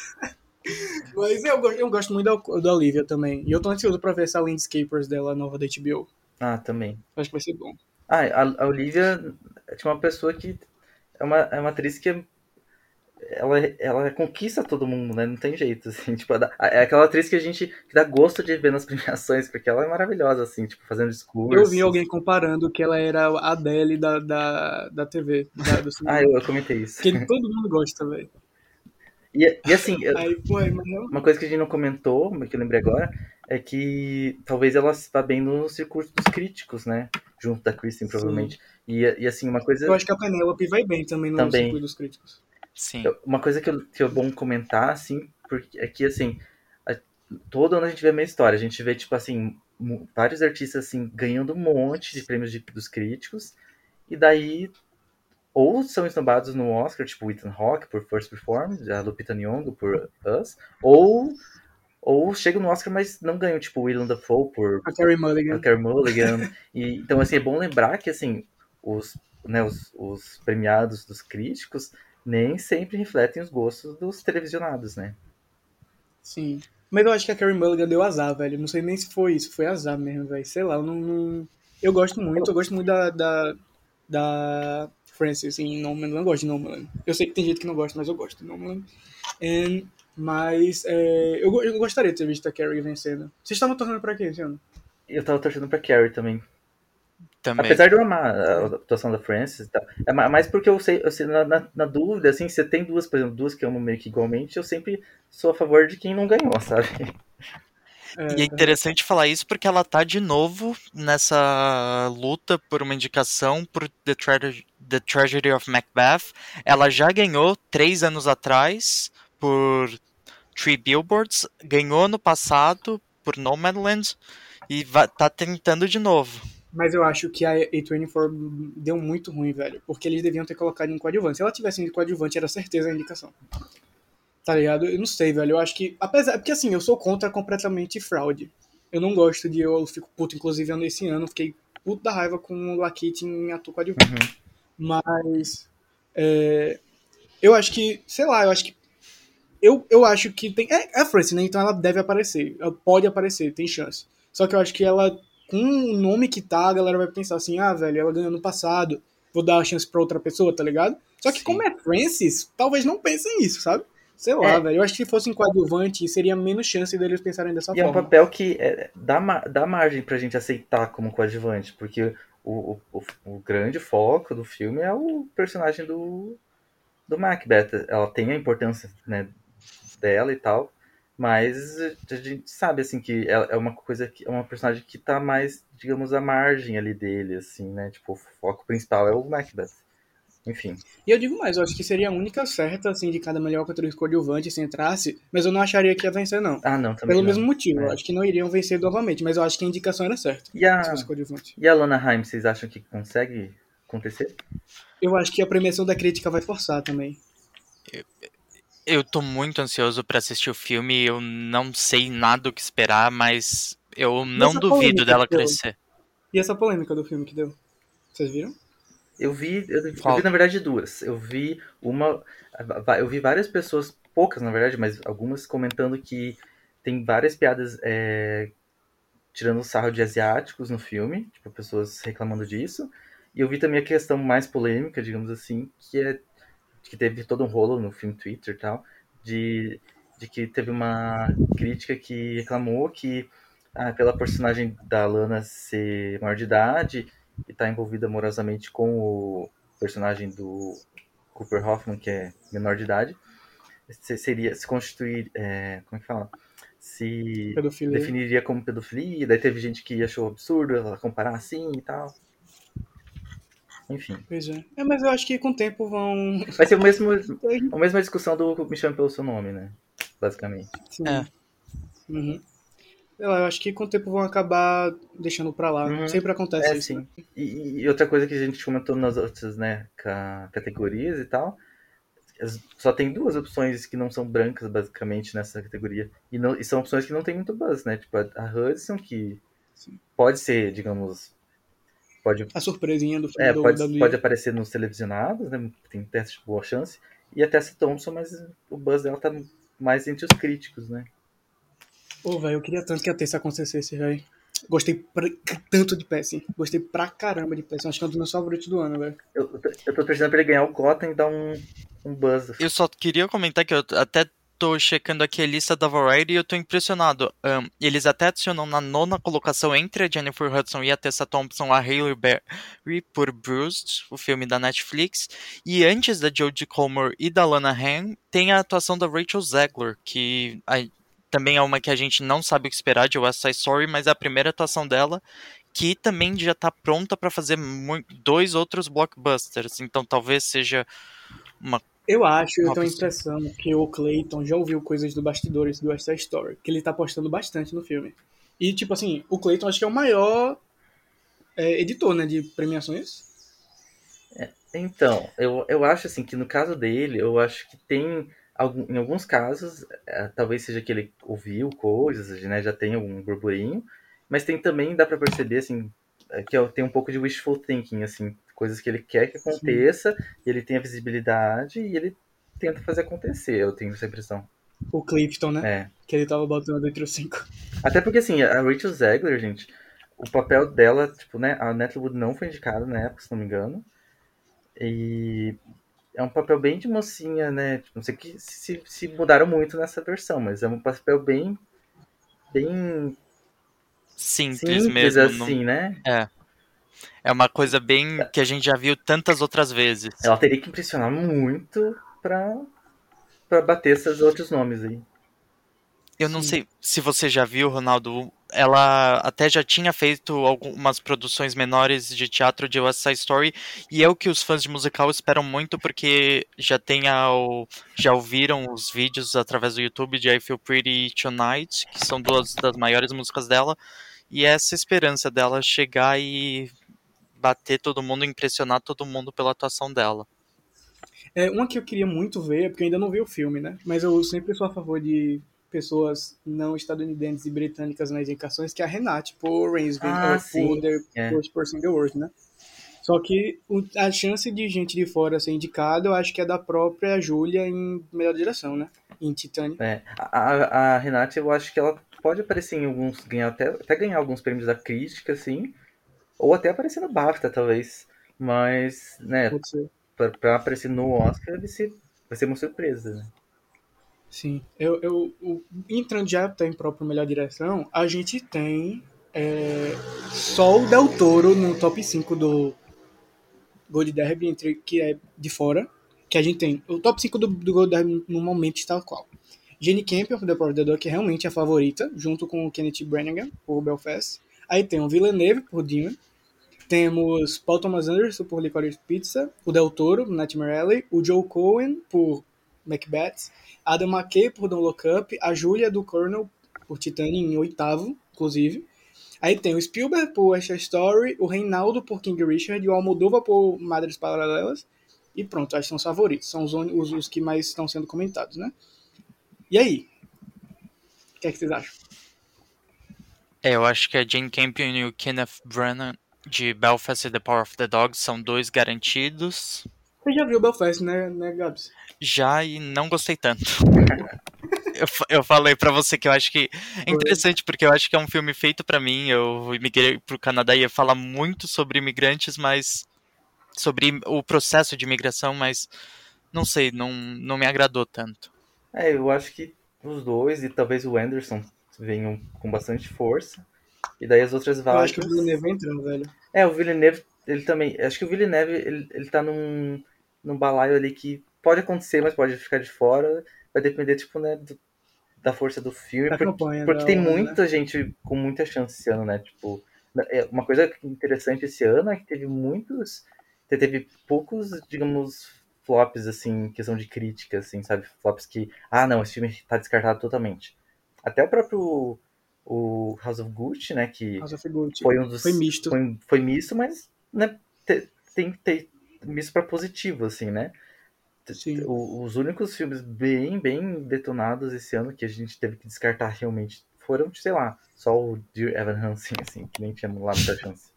Mas eu, eu gosto muito da, da Olivia também. E eu tô ansioso pra ver essa Landscapers dela nova da HBO. Ah, também. Acho que vai ser bom. Ah, a, a Olivia é tipo uma pessoa que é uma, é uma atriz que é- ela, ela conquista todo mundo, né? Não tem jeito, assim. Tipo, é aquela atriz que a gente que dá gosto de ver nas premiações, porque ela é maravilhosa, assim, tipo, fazendo discurso. Eu vi alguém comparando que ela era a Adele da, da, da TV, da, do cinema. Ah, eu, eu comentei isso. Que todo mundo gosta, velho. E, e assim, Aí, pô, uma coisa que a gente não comentou, mas que eu lembrei agora, é que talvez ela vá bem no circuito dos críticos, né? Junto da Kristen, provavelmente. E, e assim, uma coisa. Eu acho que a Penélope vai bem também no Também. circuito dos críticos. Sim. Uma coisa que, eu, que é bom comentar, assim, porque é que, assim, a- todo ano a gente vê a mesma história. A gente vê, tipo, assim, vários artistas, assim, ganhando um monte de prêmios de- dos críticos, e daí, ou são esnobados no Oscar, tipo o Ethan Hawke por First Performance, a Lupita Nyong'o por Us, ou, ou chegam no Oscar, mas não ganham, tipo o Willem Dafoe por A Carrie a Mulligan. Carey Mulligan. E, então, assim, é bom lembrar que, assim, os, né, os, os premiados dos críticos nem sempre refletem os gostos dos televisionados, né? Sim. Mas eu acho que a Carrie Mulligan deu azar, velho. Não sei nem se foi isso. Foi azar mesmo, velho. Sei lá, eu não, não- Eu gosto muito. Eu gosto muito da... da, da Frances em Nomadland. Eu não gosto de Nomadland. Eu sei que tem gente que não gosta, mas eu gosto de Nomadland. And- Mas é, eu, eu gostaria de ter visto a Carrie vencendo. Vocês estavam torcendo pra quê esse ano? Eu tava torcendo pra Carrie também. Também. Apesar de eu amar a atuação da Frances e tal. É ma- mais porque eu sei, eu sei na, na, na dúvida, assim, se tem duas, por exemplo, duas que eu amo meio que igualmente, eu sempre sou a favor de quem não ganhou, sabe? E é interessante falar isso porque ela tá de novo nessa luta por uma indicação por The, Trage- The Tragedy of Macbeth. Ela já ganhou três anos atrás por Three Billboards, ganhou no passado por Nomadland e tá tentando de novo. Mas eu acho que a A24 deu muito ruim, velho. Porque eles deviam ter colocado em coadjuvante. Se ela tivesse em coadjuvante, era certeza a indicação. Tá ligado? Eu não sei, velho. Eu acho que. Apesar. Porque assim, eu sou contra completamente fraude. Eu não gosto de. Eu fico puto, inclusive, eu nesse ano fiquei puto da raiva com o Lakit em ator coadjuvante. Mas. é, eu acho que. Sei lá, eu acho que. Eu, eu acho que tem. É, é a Frances, né? Então ela deve aparecer. Ela pode aparecer, tem chance. Só que eu acho que ela com o nome que tá, a galera vai pensar assim, ah, velho, ela ganhou no passado, vou dar a chance pra outra pessoa, tá ligado? Só que Sim. como é Francis, talvez não pensem nisso, sabe? Sei lá, É. velho. Eu acho que se fosse em coadjuvante, seria menos chance deles pensarem dessa E é um forma. papel que é, dá, ma- dá margem pra gente aceitar como coadjuvante, porque o, o, o grande foco do filme é o personagem do, do Macbeth. Ela tem a importância né, dela e tal, mas a gente sabe assim que é uma coisa que é uma personagem que tá mais, digamos, à margem ali dele, assim, né? Tipo, o foco principal é o Macbeth. Enfim. E eu digo mais, eu acho que seria a única certa, assim, de cada melhor contra o coadjuvante se entrasse, mas eu não acharia que ia vencer, não. Ah, não, também. Pelo não. mesmo motivo, É. eu acho que não iriam vencer novamente, mas eu acho que a indicação era certa. E a, coadjuvante. e a Lana Haim, vocês acham que consegue acontecer? Eu acho que a premiação da crítica vai forçar também. Eu tô muito ansioso pra assistir o filme, eu não sei nada o que esperar, mas eu não duvido dela crescer. E essa polêmica do filme que deu? Vocês viram? Eu vi, eu, eu vi na verdade duas. Eu vi uma, eu vi várias pessoas, poucas na verdade, mas algumas comentando que tem várias piadas é, tirando sarro de asiáticos no filme, tipo pessoas reclamando disso. E eu vi também a questão mais polêmica, digamos assim, que é que teve todo um rolo no filme Twitter e tal, de, de que teve uma crítica que reclamou que ah, pela personagem da Lana ser maior de idade e estar envolvida amorosamente com o personagem do Cooper Hoffman, que é menor de idade, se- seria se constituir, é, como é que fala? Se Pedofilia. definiria como pedofilia, daí teve gente que achou absurdo ela comparar assim e tal. Enfim. Pois é. É, mas eu acho que com o tempo vão. Vai ser o mesmo, a mesma discussão do Me Chame Pelo Seu Nome, né? Basicamente. Sim. É. Uhum. Eu acho que com o tempo vão acabar deixando pra lá. Uhum. Sempre acontece É, isso. sim. né? E, e outra coisa que a gente comentou nas outras, né, ca- categorias e tal, só tem duas opções que não são brancas, basicamente, nessa categoria. E, não, e são opções que não tem muito buzz, né? Tipo, a, a Hudson, que pode ser, digamos, pode, A surpresinha do filme é, do pode, WWE. pode aparecer nos televisionados, né? Tem teste de boa chance. E a Tessa Thompson, mas o buzz dela tá mais entre os críticos, né? Pô, velho, eu queria tanto que a terça acontecesse, velho. Gostei pra- tanto de Pessim. Gostei pra caramba de Pessim. Acho que é um dos meus favoritos do ano, velho. Eu, eu tô torcendo pra ele ganhar o Gotham e dar um, um buzz. Eu só queria comentar que eu até tô checando aqui a lista da Variety e eu tô impressionado. Ahn, eles até adicionam na nona colocação entre a Jennifer Hudson e a Tessa Thompson a Hailey Berry por Bruised, o filme da Netflix. E antes da Jodie Comer e da Lana Hamm, tem a atuação da Rachel Zegler, que a- também é uma que a gente não sabe o que esperar de West Side Story, mas é a primeira atuação dela que também já tá pronta pra fazer dois outros blockbusters. Então talvez seja uma Eu acho, eu tenho a impressão que o Clayton já ouviu coisas do bastidores do West Side Story, que ele tá postando bastante no filme. E, tipo assim, o Clayton acho que é o maior é, editor, né, de premiações. Então, eu, eu acho assim que no caso dele, eu acho que tem algum, em alguns casos, eh, talvez seja que ele ouviu coisas, né, já tem algum burburinho, mas tem também, dá pra perceber assim, eh, que é- tem um pouco de wishful thinking, assim, coisas que ele quer que aconteça, e ele tem a visibilidade e ele tenta fazer acontecer, eu tenho essa impressão. O Clifton, né, É. que ele tava botando entre os cinco. Até porque assim, a Rachel Zegler, gente, o papel dela, tipo, né, a Natalie Wood não foi indicada na época, se não me engano. E é um papel bem de mocinha, né? Tipo, não sei que se, se mudaram muito nessa versão, mas é um papel bem bem simples, simples mesmo. não- assim, né? É uma coisa bem que a gente já viu tantas outras vezes. Ela teria que impressionar muito pra, pra bater esses outros nomes aí. Eu não Sim. sei se você já viu, Ronaldo. Ela até já tinha feito algumas produções menores de teatro de West Side Story e é o que os fãs de musical esperam muito porque já tem a, o- já ouviram os vídeos através do YouTube de I Feel Pretty Tonight, que são duas das maiores músicas dela, e é essa esperança dela chegar e bater todo mundo, impressionar todo mundo pela atuação dela. É, uma que eu queria muito ver, é porque eu ainda não vi o filme, né, mas eu sempre sou a favor de pessoas não estadunidenses e britânicas nas indicações, que é a Renate, por Rainsby, Ah, por The é. Person in the World, né. Só que o- a chance de gente de fora ser indicada, eu acho que é da própria Julia em melhor direção, né? Em Titanic. É, a, a, a Renate, eu acho que ela pode aparecer em alguns, ganhar até, até ganhar alguns prêmios da crítica, assim, ou até aparecer no BAFTA, talvez. Mas, né, pra aparecer no Oscar vai ser, vai ser uma surpresa, né? Sim. Eu, eu, o- entrando já até em própria melhor direção, a gente tem é, só o Del Toro no top 5 do Gold Derby, entre, que é de fora, que a gente tem. O top 5 do, do Gold Derby no momento está qual? Jenny Campion, The Dog, que é realmente a favorita, junto com o Kenneth Branagh, por Belfast. Aí tem o Villeneuve, por Demon. Temos Paul Thomas Anderson, por Licorice Pizza. O Del Toro, Nightmare Alley. O Joe Cohen, por Macbeth. Adam McKay, por Don't Look Up. A Julia, do Colonel, por Titanic, em oitavo, inclusive. Aí tem o Spielberg por West Story, o Reinaldo por King Richard e o Almodóvar por Madres Paralelas. E pronto, acho que são os favoritos. São os, os, os que mais estão sendo comentados, né? E aí? O que é que vocês acham? É, eu acho que a Jane Campion e o Kenneth Branagh de Belfast e The Power of the Dog são dois garantidos. Você já viu Belfast, né, né Gabs? Já e não gostei tanto. eu, eu falei pra você que eu acho que é interessante porque eu acho que é um filme feito pra mim. Eu imigrei pro Canadá e ia falar muito sobre imigrantes, mas sobre o processo de imigração, mas não sei, não, não me agradou tanto. É, eu acho que os dois e talvez o Anderson venham com bastante força. E daí as outras Eu vagas. acho que o Villeneuve entrando, velho. É, o Villeneuve, ele também. Acho que o Villeneuve, ele, ele tá num, num balaio ali que pode acontecer, mas pode ficar de fora. Vai depender, tipo, né, do- da força do filme. Da porque porque tem onda, muita gente com muita chance esse ano, né? Tipo, é, uma coisa interessante esse ano é que teve muitos. te- Teve poucos, digamos, flops, assim, questão de crítica, assim, sabe? Flops que. Ah, não, esse filme tá descartado totalmente. Até o próprio. O House of Gucci, né? Que Gucci. foi um dos Foi misto. foi, foi misto mas né, te- tem que ter misto para positivo assim né Sim. O- os únicos filmes bem bem detonados esse ano que a gente teve que descartar realmente foram sei lá só o Dear Evan Hansen assim que nem tinha lá muita chance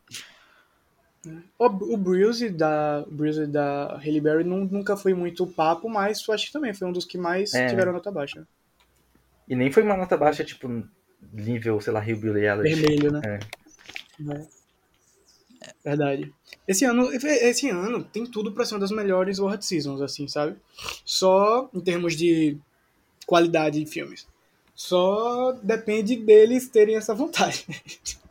O, o Bruce da, Bruce da Halle Berry nu- nunca foi muito papo, mas eu acho que também foi um dos que mais É. tiveram nota baixa. e nem foi uma nota baixa tipo nível sei lá Rio Billy Elliot Vermelho, né? É. É. Verdade. Esse ano, esse ano tem tudo pra ser uma das melhores World Seasons, assim, sabe? Só em termos de qualidade de filmes. Só depende deles terem essa vontade.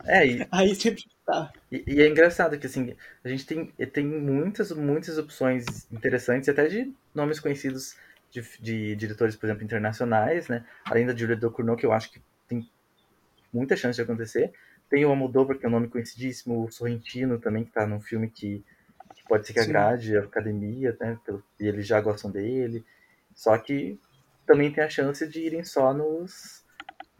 é e, Aí sempre tá. E, e é engraçado que assim, a gente tem, tem muitas, muitas opções interessantes, até de nomes conhecidos de, de diretores, por exemplo, internacionais, né? Além da Julia Ducournau, que eu acho que muita chance de acontecer. Tem o Almodóvar, que é um nome conhecidíssimo, o Sorrentino também, que tá num filme que, que pode ser que Sim. agrade a academia, né? E eles já gostam dele. Só que também tem a chance de irem só nos,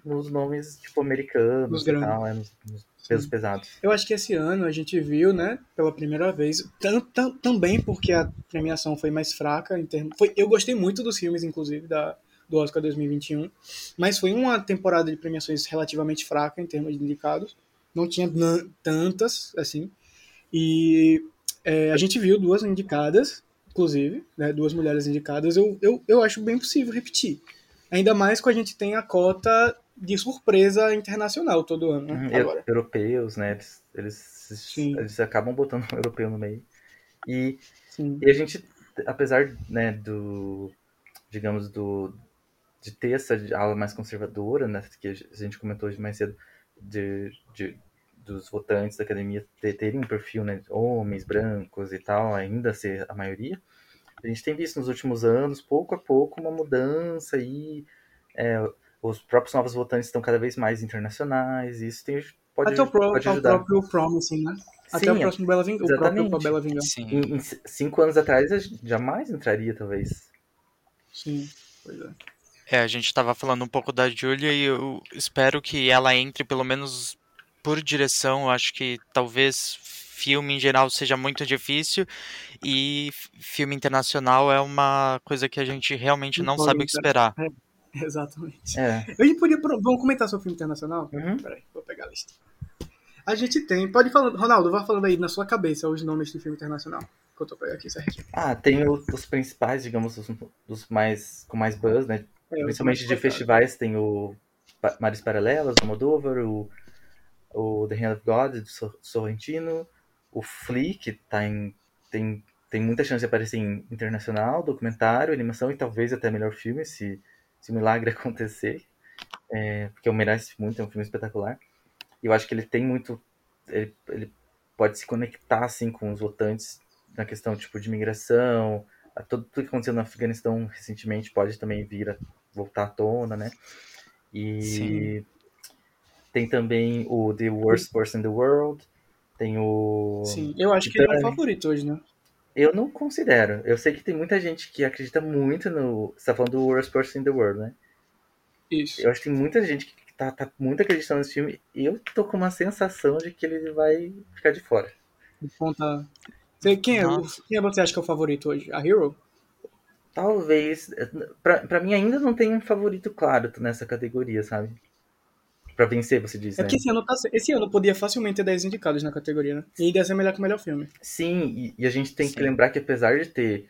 nos nomes, tipo, americanos Nos e tal, é, nos, nos pesos pesados. Eu acho que esse ano a gente viu, né, pela primeira vez, tam, tam- também porque a premiação foi mais fraca em termos. Foi, eu gostei muito dos filmes, inclusive, da, do Oscar 2021, mas foi uma temporada de premiações relativamente fraca em termos de indicados. Não tinha tantas, assim. E é, a gente viu duas indicadas, inclusive, né, duas mulheres indicadas. Eu, eu, eu acho bem possível repetir. Ainda mais que a gente tem a cota de surpresa internacional todo ano, né, Uhum, eu- europeus, né? Eles, eles, eles acabam botando um europeu no meio. E, Sim. e a gente, apesar né, do, digamos, do, de ter essa ala mais conservadora, né, que a gente comentou hoje mais cedo, de, de, dos votantes da academia ter- terem um perfil, né, homens, brancos e tal, ainda ser a maioria, a gente tem visto nos últimos anos, pouco a pouco, uma mudança e é, os próprios novos votantes estão cada vez mais internacionais, e isso tem, pode, Até o, pro, pode o ajudar. próprio Promising, né? Até Sim, o próximo Bela Vingança. O próprio. Bela Vingança. Sim. Em, em cinco anos atrás, jamais entraria, talvez. Sim. Pois é. É, a gente tava falando um pouco da Julia e eu espero que ela entre pelo menos por direção. Eu acho que talvez filme em geral seja muito difícil e filme internacional é uma coisa que a gente realmente não sabe o que esperar. Exatamente. É. A gente podia. Vamos comentar sobre filme internacional? Uhum. Peraí, vou pegar a lista. A gente tem. Pode falar. Ronaldo, vá falando aí na sua cabeça os nomes de filme internacional. Que eu tô pegando aqui certinho. Ah, tem os, os principais, digamos, os, os mais com mais buzz, né? É, Principalmente de festivais, tem o Mares Paralelas, do Moldova, o, o The Hand of God, do Sor- Sorrentino, o Flea, que tá em, tem, tem muita chance de aparecer em internacional, documentário, animação e talvez até melhor filme, se, se o milagre acontecer. É, porque o merece muito, é um filme espetacular. E eu acho que ele tem muito ele, ele pode se conectar assim com os votantes na questão tipo de migração, a tudo, tudo que aconteceu no Afeganistão recentemente pode também vir a voltar à tona, né? E Sim. tem também o The Worst Person in the World, tem o Sim, eu acho que ele é o Titanic. favorito hoje, né? Eu não considero. Eu sei que tem muita gente que acredita muito no. Você tá falando do Worst Person in the World, né? Isso. Eu acho que tem muita gente que tá, tá muito acreditando nesse filme. Eu tô com uma sensação de que ele vai ficar de fora. De ponta... Quem é, quem é você acha que é o favorito hoje? A Hero? Talvez. Pra, pra mim ainda não tem um favorito claro nessa categoria, sabe? Pra vencer, você diz, É né? porque esse ano, tá, esse ano podia facilmente ter 10 indicados na categoria, né? E ainda ser melhor que o melhor filme. Sim, e, e a gente tem Sim. que lembrar que apesar de ter,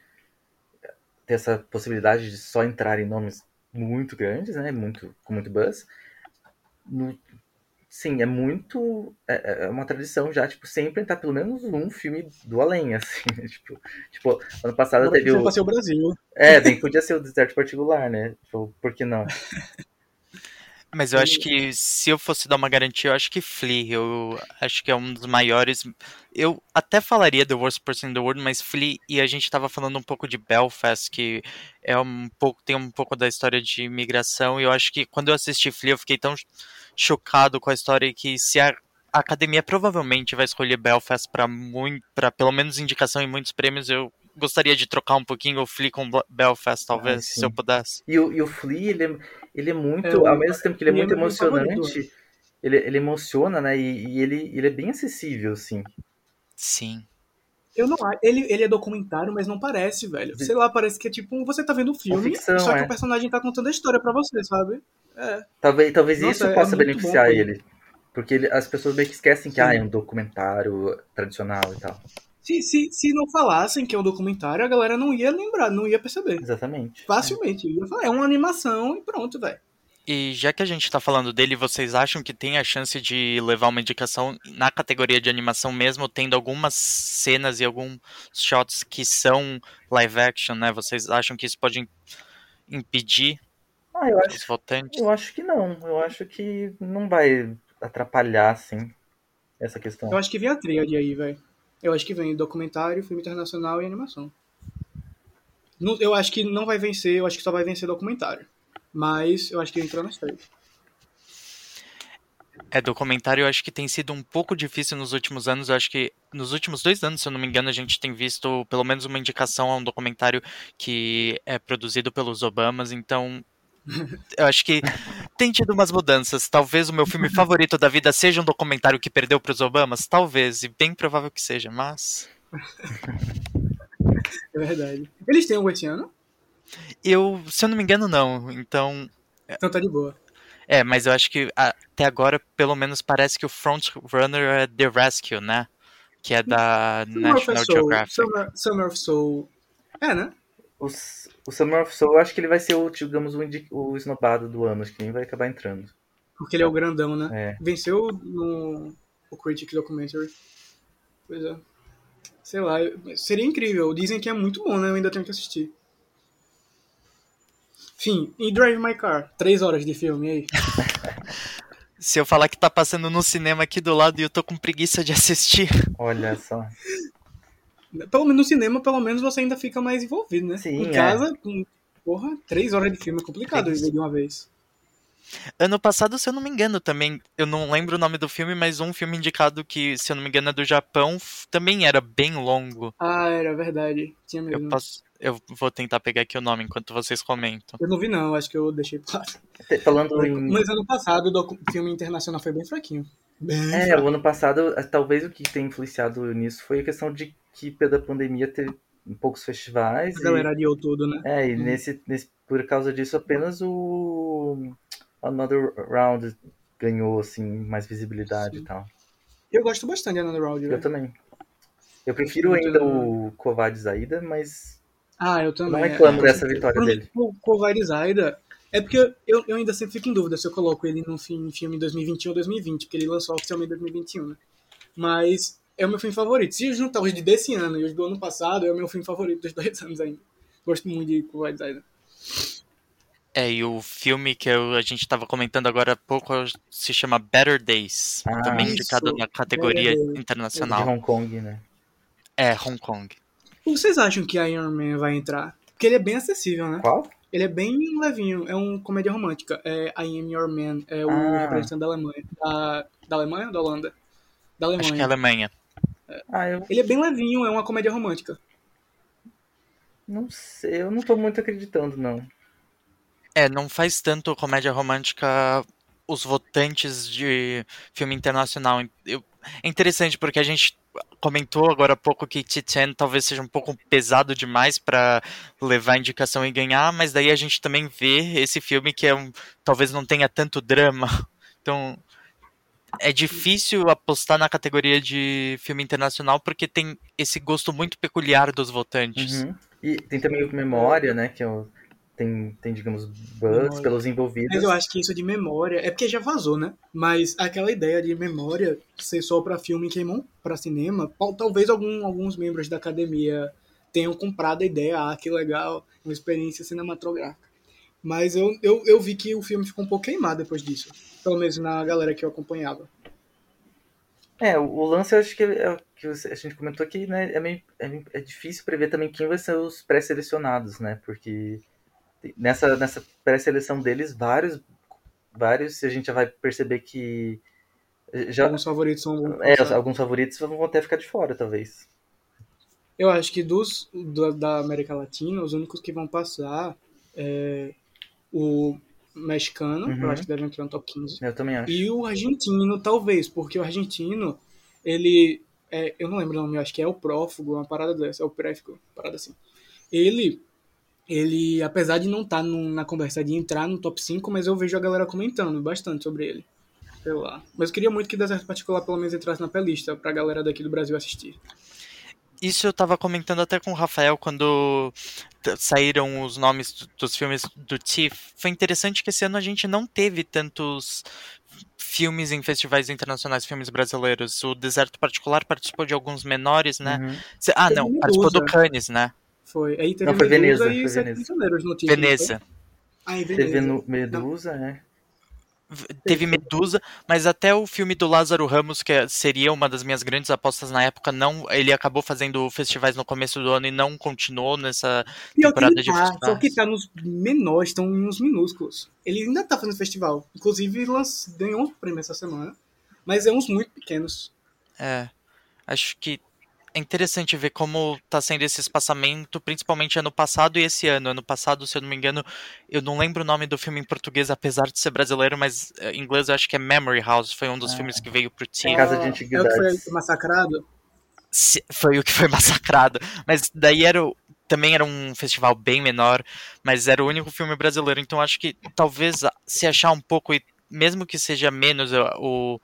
ter essa possibilidade de só entrar em nomes muito grandes, né? Muito, com muito buzz, no- sim, é muito. É, é uma tradição já, tipo, sempre entrar pelo menos um filme do além, assim. né? Tipo, tipo ano passado Agora teve o. pra ser o Brasil. É, bem, podia ser o Deserto Particular, né? Tipo, por que não? Mas eu acho que se eu fosse dar uma garantia, eu acho que Flea, eu acho que é um dos maiores. Eu até falaria The Worst Person in the World, mas Flea, e a gente tava falando um pouco de Belfast, que é um pouco, tem um pouco da história de imigração, e eu acho que quando eu assisti Flea, eu fiquei tão chocado com a história que se a, a academia provavelmente vai escolher Belfast para muito, para pelo menos indicação em muitos prêmios, eu gostaria de trocar um pouquinho o Flea com Bel- Belfast, talvez, Ah, se eu pudesse. E o, e o Flea, ele é, ele é muito. É, o- ao mesmo tempo que ele é é muito emocionante, ele, ele emociona, né? E, e ele, ele é bem acessível, assim. Sim. Eu não acho. Ele, ele é documentário, mas não parece, velho. Sei lá, parece que é tipo. Você tá vendo um filme, ficção, só que é. o personagem tá contando a história pra você, sabe? É. Talvez, talvez Nossa, isso é possa muito beneficiar bom, ele. Porque ele- as pessoas meio que esquecem que Sim. ah, é um documentário tradicional e tal. Se, se, se não falassem que é um documentário, a galera não ia lembrar, não ia perceber. Exatamente. Facilmente. Ia falar, é uma animação e pronto, velho. E já que a gente tá falando dele, vocês acham que tem a chance de levar uma indicação na categoria de animação mesmo, tendo algumas cenas e alguns shots que são live action, né? Vocês acham que isso pode im- impedir Ah, eu os acho, votantes? eu acho que não. Eu acho que não vai atrapalhar, assim, essa questão. Eu acho que vem a tríade aí, velho. Eu acho que vem documentário, filme internacional e animação. Eu acho que não vai vencer, eu acho que só vai vencer documentário. Mas eu acho que entra nas três. É, documentário eu acho que tem sido um pouco difícil nos últimos anos. Eu acho que nos últimos dois anos, se eu não me engano, a gente tem visto pelo menos uma indicação a um documentário que é produzido pelos Obamas. Então, eu acho que tem tido umas mudanças. Talvez o meu filme favorito da vida seja um documentário que perdeu para os Obamas. Talvez, e bem provável que seja, mas. É verdade. Eles têm algum esse ano? Eu, se eu não me engano, não. Então. Então tá de boa. É, mas eu acho que até agora, pelo menos, parece que o frontrunner é The Rescue, né? Que é da Summer National Soul. Geographic. Summer, Summer of Soul. É, né? O, o Summer of Soul, eu acho que ele vai ser o, digamos, o, o esnobado do ano. Acho que nem vai acabar entrando. Porque ele é o grandão, né? É. Venceu no o Critic Documentary. Pois é. Sei lá, seria incrível. Dizem que é muito bom, né? Eu ainda tenho que assistir. Enfim, e Drive My Car? Três horas de filme, aí? Se eu falar que tá passando no cinema aqui do lado e eu tô com preguiça de assistir. Olha só. Pelo menos no cinema, pelo menos você ainda fica mais envolvido, né? Sim, em é. casa, com, porra, três horas de filme é complicado ver de uma vez. Ano passado, se eu não me engano, também, eu não lembro o nome do filme, mas um filme indicado que, se eu não me engano, é do Japão, também era bem longo. Ah, era verdade. Tinha mesmo. Eu posso. Eu vou tentar pegar aqui o nome enquanto vocês comentam. Eu não vi, não, acho que eu deixei claro. Te- Falando em. Mas ano passado o filme internacional foi bem fraquinho. Bem É, fraco. o ano passado, eh, talvez o que tem influenciado nisso foi a questão de que, pela pandemia, teve poucos festivais. A e- galera adiou tudo, né? É, e Hum. nesse, nesse, por causa disso, apenas o Another Round ganhou, assim, mais visibilidade Sim. e tal. Eu gosto bastante de Another Round, Eu velho. também. Eu prefiro ainda o Covades Aida, mas Ah, eu também. não reclamo é, dessa vitória dele. O Covarde Zaida é porque eu, eu ainda sempre fico em dúvida se eu coloco ele no filme, filme 2021 ou 2020, porque ele lançou oficialmente em 2021, né? Mas é o meu filme favorito. Se eu juntar os de desse ano e os do ano passado, é o meu filme favorito dos dois anos ainda. Gosto muito de Covarde Zaida. É, e o filme que eu- a gente estava comentando agora há pouco se chama Better Days, Ah, também isso, indicado na categoria Better Days. De internacional. Hong Kong, né? É, Hong Kong. Vocês acham que Iron Man vai entrar? Porque ele é bem acessível, né? Qual? Ele é bem levinho, é um comédia romântica. É I Am Your Man, é o Ah. representante da Alemanha. Da, da Alemanha ou da Holanda? Da Alemanha. Acho que é Alemanha. Ah, eu Ele é bem levinho, é uma comédia romântica. não sei, eu não tô muito acreditando, não. É, não faz tanto comédia romântica os votantes de filme internacional. Eu- é interessante porque a gente comentou agora há pouco que Titan talvez seja um pouco pesado demais pra levar a indicação e ganhar, mas daí a gente também vê esse filme que é um, talvez não tenha tanto drama. Então é difícil apostar na categoria de filme internacional porque tem esse gosto muito peculiar dos votantes. Uhum. E tem também o Memória, né? Que é o- tem, tem, digamos, bugs Memória. pelos envolvidos. Mas eu acho que isso de memória é porque já vazou, né? Mas aquela ideia de memória ser só pra filme que não pra cinema, tal- talvez algum, alguns membros da academia tenham comprado a ideia, ah, que legal, uma experiência cinematográfica. Mas eu, eu, eu vi que o filme ficou um pouco queimado depois disso. Pelo menos na galera que eu acompanhava. É, o, o lance eu acho que, é que a gente comentou aqui, né? É, meio, é, é difícil prever também quem vai ser os pré-selecionados, né? Porque nessa, nessa pré-seleção deles, vários, vários a gente já vai perceber que já, Alguns favoritos são. é, alguns favoritos vão até ficar de fora, talvez. Eu acho que dos do- da América Latina, os únicos que vão passar é o mexicano, Uhum. eu acho que deve entrar no top 15. Eu também acho. E o argentino, talvez, porque o argentino, ele. é, eu não lembro o nome, eu acho que é o prófugo, uma parada dessa, é o préfico, uma parada assim. Ele. Ele, apesar de não estar na conversa de entrar no top 5, mas eu vejo a galera comentando bastante sobre ele. Sei lá. Mas eu queria muito que Deserto Particular pelo menos entrasse na playlist pra galera daqui do Brasil assistir. Isso eu tava comentando até com o Rafael quando saíram os nomes do- dos filmes do TIFF. Foi interessante que esse ano a gente não teve tantos filmes em festivais internacionais, filmes brasileiros. O Deserto Particular participou de alguns menores, né? Uhum. Ah, não, participou do. Cannes, né? Foi. Aí teve Não, foi Medusa Veneza, e foi Sete Veneza. Prisioneiros no time. Veneza. Ah, em Veneza. Teve Medusa, né? V- Teve Medusa, mas até o filme do Lázaro Ramos, que é- seria uma das minhas grandes apostas na época, não, ele acabou fazendo festivais no começo do ano e não continuou nessa Pior que temporada de tá, só festivais. que tá nos menores, estão nos minúsculos. Ele ainda tá fazendo festival. Inclusive, ganhou um prêmio essa semana. Mas é uns muito pequenos. É, acho que é interessante ver como tá sendo esse espaçamento, principalmente ano passado e esse ano. Ano passado, se eu não me engano, eu não lembro o nome do filme em português, apesar de ser brasileiro, mas eh, em inglês eu acho que é Memory House, foi um dos Ah. filmes que veio pro TIFF. Casa de É o Antiguidades. que foi massacrado. Se- Foi o que foi massacrado. Mas daí era o- também era um festival bem menor, mas era o único filme brasileiro, então acho que talvez ah, se achar um pouco, e mesmo que seja menos, o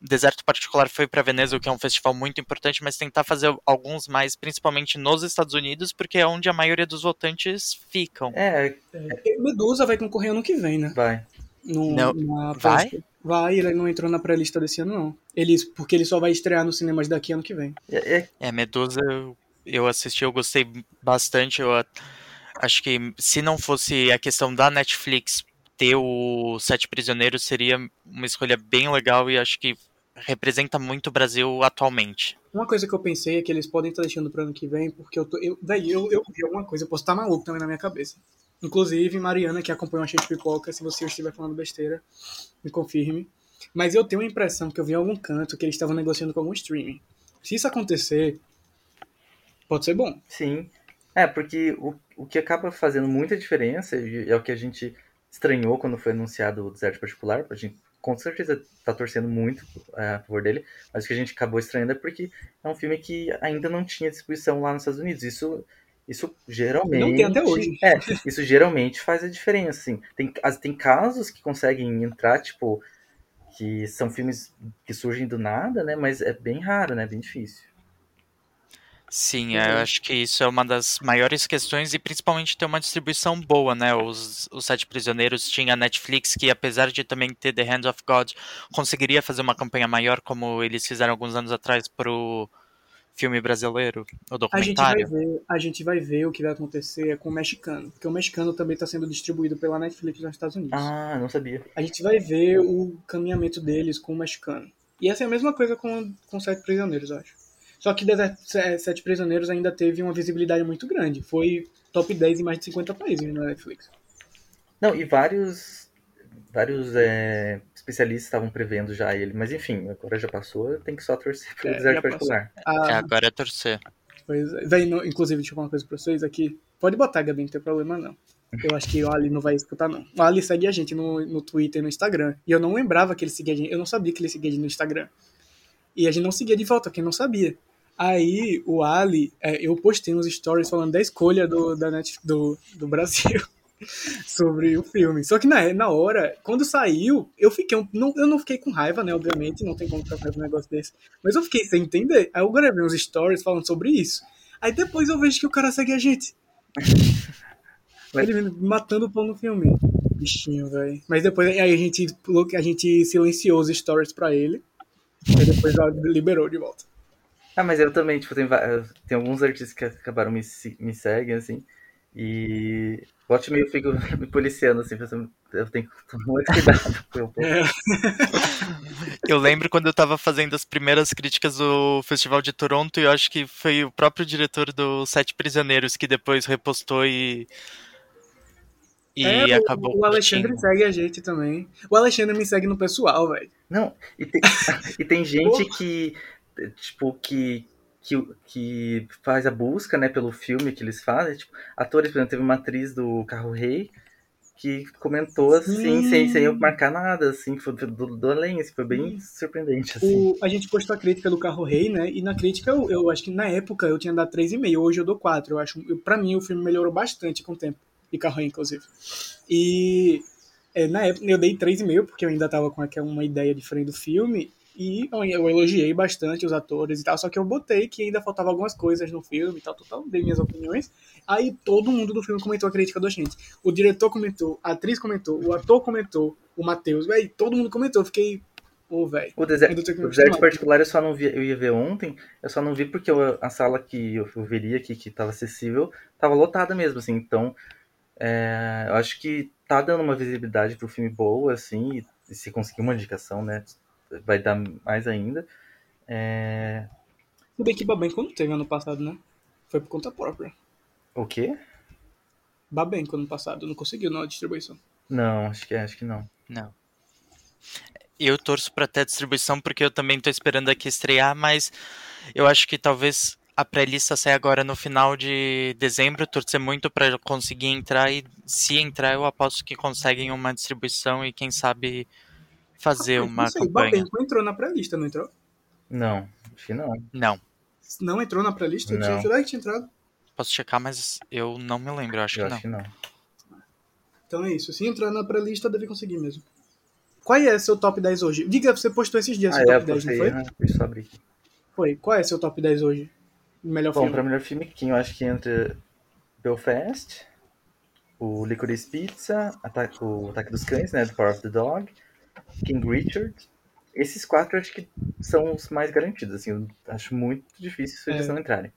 Deserto Particular foi para Veneza, o que é um festival muito importante, mas tentar fazer alguns mais, principalmente nos Estados Unidos, porque é onde a maioria dos votantes ficam. É, E Medusa vai concorrer ano que vem, né? vai. No, Não, na vai? Vai, ele não entrou na pré-lista desse ano, não. Ele, porque ele só vai estrear nos cinemas daqui ano que vem. É, é- É, Medusa eu, eu assisti, eu gostei bastante. Eu acho que se não fosse a questão da Netflix ter o Sete Prisioneiros, seria uma escolha bem legal e acho que representa muito o Brasil atualmente. Uma coisa que eu pensei é que eles podem estar deixando pro ano que vem, porque eu tô. Eu, daí eu, eu vi alguma coisa, eu posso estar maluco também na minha cabeça. Inclusive, Mariana, que acompanha a Cheio de Pipoca, se você estiver falando besteira, me confirme. Mas eu tenho a impressão que eu vi em algum canto que eles estavam negociando com algum streaming. Se isso acontecer, pode ser bom. Sim. É, porque o, o que acaba fazendo muita diferença, e é o que a gente estranhou quando foi anunciado o Deserto Particular, a gente com certeza tá torcendo muito é, a favor dele, mas o que a gente acabou estranhando é porque é um filme que ainda não tinha distribuição lá nos Estados Unidos. Isso, isso geralmente. Não tem até hoje. É, isso geralmente faz a diferença, assim. Tem, tem casos que conseguem entrar, tipo, que são filmes que surgem do nada, né? Mas é bem raro, né? Bem difícil. Sim, Uhum. eu acho que isso é uma das maiores questões e principalmente ter uma distribuição boa, né? Os, os Sete Prisioneiros tinha a Netflix que, apesar de também ter The Hand of God, conseguiria fazer uma campanha maior, como eles fizeram alguns anos atrás pro filme brasileiro, o A gente, vai documentário. ver, a gente vai ver o que vai acontecer com o mexicano. Porque o mexicano também está sendo distribuído pela Netflix nos Estados Unidos. Ah, não sabia. A gente vai ver o caminhamento deles com o mexicano. E essa é a mesma coisa com, com Sete Prisioneiros, eu acho. Só que Desert- Se- Sete Prisioneiros ainda teve uma visibilidade muito grande. Foi top 10 em mais de 50 países na Netflix. Não, e vários vários é, especialistas estavam prevendo já ele, mas enfim, agora já passou, tem que só torcer pelo É, deserto particular. Ah, É, agora é torcer. Pois é. Véi, no- inclusive, deixa eu falar uma coisa pra vocês aqui. Pode botar, Gabi, não tem problema não. Eu acho que o Ali não vai escutar, não. O Ali segue a gente no, no Twitter e no Instagram. E eu não lembrava que ele seguia a gente. Eu não sabia que ele seguia a gente no Instagram. E a gente não seguia de volta, porque não sabia. Aí, o Ali, é, eu postei uns stories falando da escolha do, da Net, do, do Brasil sobre o filme. Só que na, na hora, quando saiu, eu fiquei. um- não, eu não fiquei com raiva, né? Obviamente, não tem como ficar com um negócio desse. Mas eu fiquei sem entender. Aí eu gravei uns stories falando sobre isso. Aí depois eu vejo que o cara segue a gente. Ele matando o pão no filme. Bichinho, velho. Mas depois aí a gente, a gente silenciou os stories pra ele. Aí depois liberou de volta. Ah, mas eu também, tipo, tem, tem alguns artistas que acabaram me, me seguem, assim, e volte meio eu fico me policiando, assim, eu tenho que tomar muito cuidado. É, Eu lembro quando eu tava fazendo as primeiras críticas do Festival de Toronto e eu acho que foi o próprio diretor do Sete Prisioneiros que depois repostou e. E É, acabou. O Alexandre curtindo. segue a gente também. O Alexandre me segue no pessoal, velho. Não, e tem, e tem gente que, tipo, que, que, que faz a busca, né, pelo filme que eles fazem, tipo, atores, por exemplo, teve uma atriz do Carro Rei que comentou, assim, Sim. sem, sem eu marcar nada, assim, foi do, do além, assim, foi bem surpreendente, assim. O, a gente postou a crítica do Carro Rei, né? E na crítica, eu, eu acho que na época eu tinha dado 3,5, hoje eu dou 4. Eu acho, eu, pra mim, o filme melhorou bastante com o tempo. E Carro Rei, inclusive. E é, na época eu dei 3,5, porque eu ainda tava com aquela, uma ideia diferente do filme. E eu, elogiei bastante os atores e tal, só que eu botei que ainda faltava algumas coisas no filme e tal, tal, dei minhas opiniões. Aí todo mundo do filme comentou a crítica da gente. O diretor comentou, a atriz comentou, o ator comentou, o Matheus, velho, todo mundo comentou. Eu fiquei, pô, velho. O deserto, o deserto particular eu só não vi, eu ia ver ontem, eu só não vi porque eu- a sala que eu, eu veria aqui, que estava acessível, estava lotada mesmo, assim, então é, eu acho que tá dando uma visibilidade pro filme boa, assim, e se conseguir uma indicação, né, vai dar mais ainda. É, Se bem que Babenco não teve ano passado, né? Foi por conta própria. o quê? Babenco ano passado, não conseguiu na distribuição. Não, acho que, acho que não. Não. Eu torço pra ter a distribuição porque eu também tô esperando aqui estrear, mas eu acho que talvez a pré-lista saia agora no final de dezembro, torcer muito pra conseguir entrar e se entrar eu aposto que conseguem uma distribuição e quem sabe fazer uma não sei, campanha. Babenco entrou na pré-lista, não entrou? Não, acho que não. Não, Não entrou na pré-lista? Eu Não. tinha jurado que tinha entrado. posso checar, mas eu não me lembro, eu acho Eu que não. acho que não. Então é isso. Se entrar na pré-lista, deve conseguir mesmo. Qual é seu top 10 hoje? Diga, você postou esses dias Ah, seu é, top 10, não foi? né? deixa eu abrir aqui. Foi. Qual é seu top 10 hoje? Melhor Bom, filme. pra melhor filme, quem eu acho que entra Belfast, o Licorice Pizza, o Ataque dos Cães, né, The Power of the Dog, King Richard. Esses quatro acho que são os mais garantidos, assim, eu acho muito difícil se eles É. não entrarem.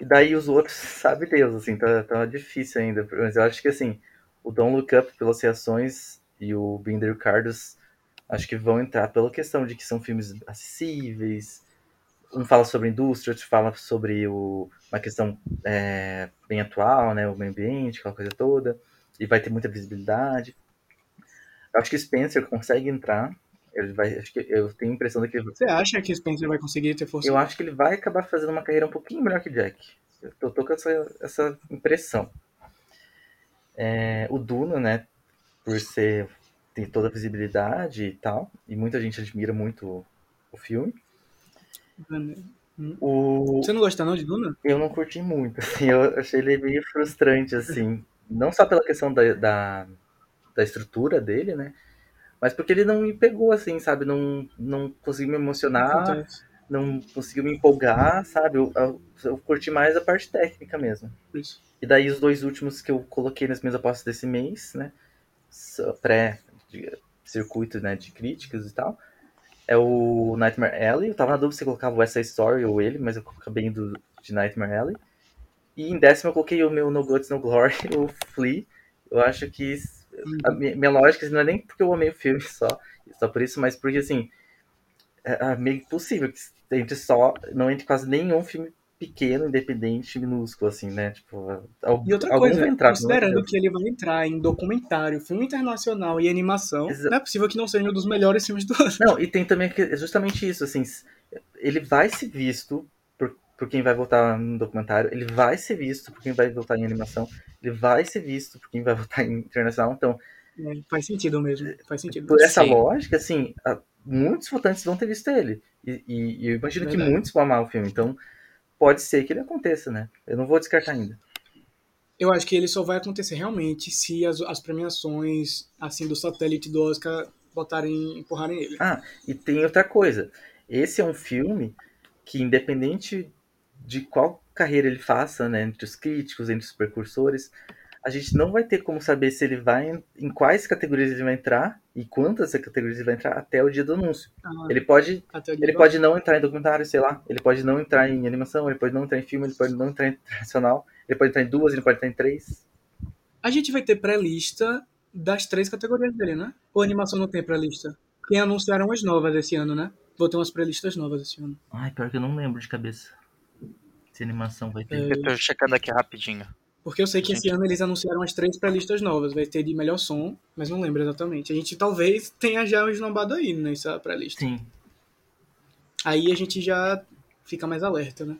E daí os outros, sabe Deus, assim, tá, tá difícil ainda. Mas eu acho que, assim, o Don't Look Up pelas reações e o Binder Cardos acho que vão entrar pela questão de que são filmes acessíveis, um fala sobre indústria, outro fala sobre o, uma questão é, bem atual, né, o meio ambiente, aquela coisa toda, e vai ter muita visibilidade. Acho que Spencer consegue entrar, ele vai, acho que eu tenho a impressão de que Você acha que Spencer vai conseguir ter força? eu acho que ele vai acabar fazendo uma carreira um pouquinho melhor que Jack. Eu tô, tô com essa, essa impressão. É, o Duna, né, por ser tem toda a visibilidade e tal, e muita gente admira muito o, o filme. O, Você não gosta não de Duna? eu não curti muito, assim, eu achei ele meio frustrante, assim, não só pela questão da, da, da estrutura dele, né, mas porque ele não me pegou, assim, sabe, não, não conseguiu me emocionar, Acontece. não conseguiu me empolgar, sabe, eu, eu, eu curti mais a parte técnica mesmo. Isso. E daí os dois últimos que eu coloquei nas minhas apostas desse mês, né, pré-circuito, né, de críticas e tal, é o Nightmare Alley. Eu tava na dúvida se eu colocava o Side Story ou ele, mas eu acabei indo de Nightmare Alley. E em décimo eu coloquei o meu No Guts, No Glory, o Flea. Eu acho que a minha, lógica não é nem porque eu amei o filme só, só por isso, mas porque assim, é, é meio possível que entre só, não entre quase nenhum filme pequeno, independente, minúsculo, assim, né? Tipo, e outra coisa, entrar, considerando que ele vai entrar em documentário, filme internacional e animação, Exa não é possível que não seja um dos melhores filmes do ano. Não, e tem também que, justamente isso, assim, ele vai ser visto por, quem vai votar no documentário, ele vai ser visto por quem vai votar em animação, ele vai ser visto por quem vai votar em internacional, então... É, faz sentido mesmo, faz sentido. Por essa Sim. lógica, assim, muitos votantes vão ter visto ele, e, e, e eu imagino Verdade. que muitos vão amar o filme, então pode ser que ele aconteça, né? Eu não vou descartar ainda. Eu acho que ele só vai acontecer realmente se as, as premiações assim do satélite do Oscar botarem, empurrarem ele. Ah, e tem outra coisa. Esse é um filme que, independente de qual carreira ele faça, né, entre os críticos, entre os precursores, a gente não vai ter como saber se ele vai em quais categorias ele vai entrar e quantas categorias ele vai entrar até o dia do anúncio. Ah, ele pode ele pode não entrar em documentário, sei lá, ele pode não entrar em animação, ele pode não entrar em filme, ele pode não entrar em internacional, ele pode entrar em duas, ele pode entrar em três. A gente vai ter pré-lista das três categorias dele, né? Ou animação não tem pré-lista? Quem anunciaram as novas esse ano, né? Vou ter umas pré-listas novas esse ano. Ai, pior que eu não lembro de cabeça. Se animação vai ter. É... Eu tô checando aqui rapidinho. Porque eu sei que esse ano eles anunciaram as três pré-listas novas. Vai ter de melhor som, mas não lembro exatamente. A gente talvez tenha já um esnobado aí nessa pré-lista. Sim. Aí a gente já fica mais alerta, né?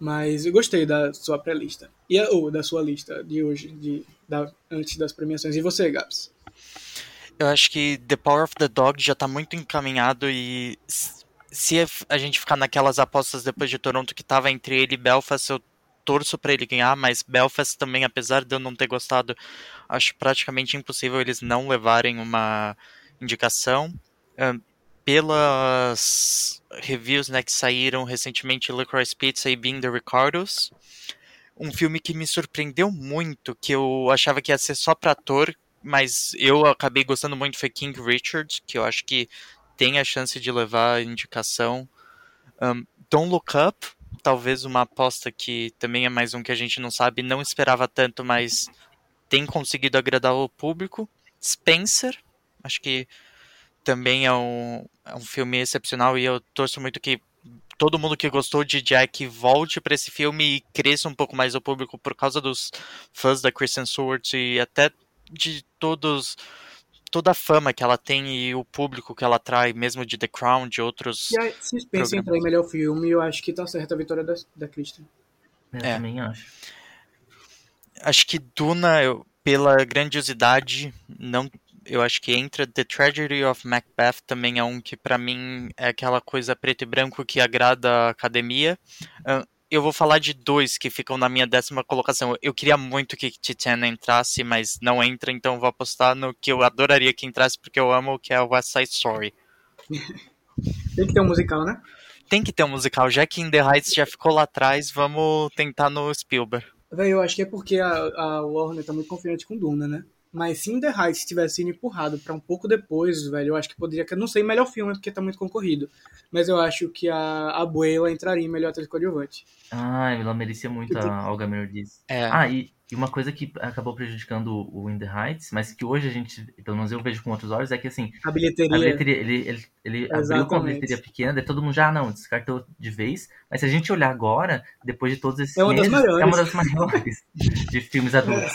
Mas eu gostei da sua pré-lista. E a, ou da sua lista de hoje, de, da, antes das premiações. E você, Gabs? Eu acho que The Power of the Dog já tá muito encaminhado e se a gente ficar naquelas apostas depois de Toronto que tava entre ele e Belfast, eu torço para ele ganhar, mas Belfast também, apesar de eu não ter gostado, acho praticamente impossível eles não levarem uma indicação. Uh, pelas reviews né, que saíram recentemente, Licorice Pizza e Being the Ricardos, um filme que me surpreendeu muito, que eu achava que ia ser só para ator, mas eu acabei gostando muito foi King Richard, que eu acho que tem a chance de levar indicação. Um, Don't Look Up, talvez uma aposta que também é mais um que a gente não sabe, não esperava tanto, mas tem conseguido agradar o público. Spencer, acho que também é um, é um filme excepcional e eu torço muito que todo mundo que gostou de Jack volte para esse filme e cresça um pouco mais o público por causa dos fãs da Kristen Stewart e até de todos toda a fama que ela tem e o público que ela atrai, mesmo de The Crown, de outros. E aí, se em entrar em melhor filme, eu acho que tá certa a vitória da, da Kristen. Eu é. também acho. Acho que Duna, eu, pela grandiosidade, não. Eu acho que entra The Tragedy of Macbeth também é um que para mim é aquela coisa preto e branco que agrada a academia. Eu vou falar de dois que ficam na minha décima colocação. Eu queria muito que Titiana entrasse, mas não entra, então vou apostar no que eu adoraria que entrasse, porque eu amo, que é o West Side Story. Tem que ter um musical, né? Tem que ter um musical, já que In The Heights já ficou lá atrás, vamos tentar no Spielberg. Véi, eu acho que é porque a, a Warner tá muito confiante com Duna, né? Mas se In The Heights tivesse sido empurrado para um pouco depois, velho, eu acho que poderia. Não sei, melhor filme, porque tá muito concorrido. Mas eu acho que a Abuela entraria em melhor atriz coadjuvante. Ah, ela merecia muito a Olga Merdiz. É. Ah, e, e, uma coisa que acabou prejudicando o In The Heights, mas que hoje a gente, pelo menos eu vejo com outros olhos, é que assim. A bilheteria. A bilheteria ele, ele, ele abriu com a bilheteria pequena, daí todo mundo já, ah, não, descartou de vez. Mas se a gente olhar agora, depois de todos esses é uma meses, das maiores. é uma das maiores de filmes adultos.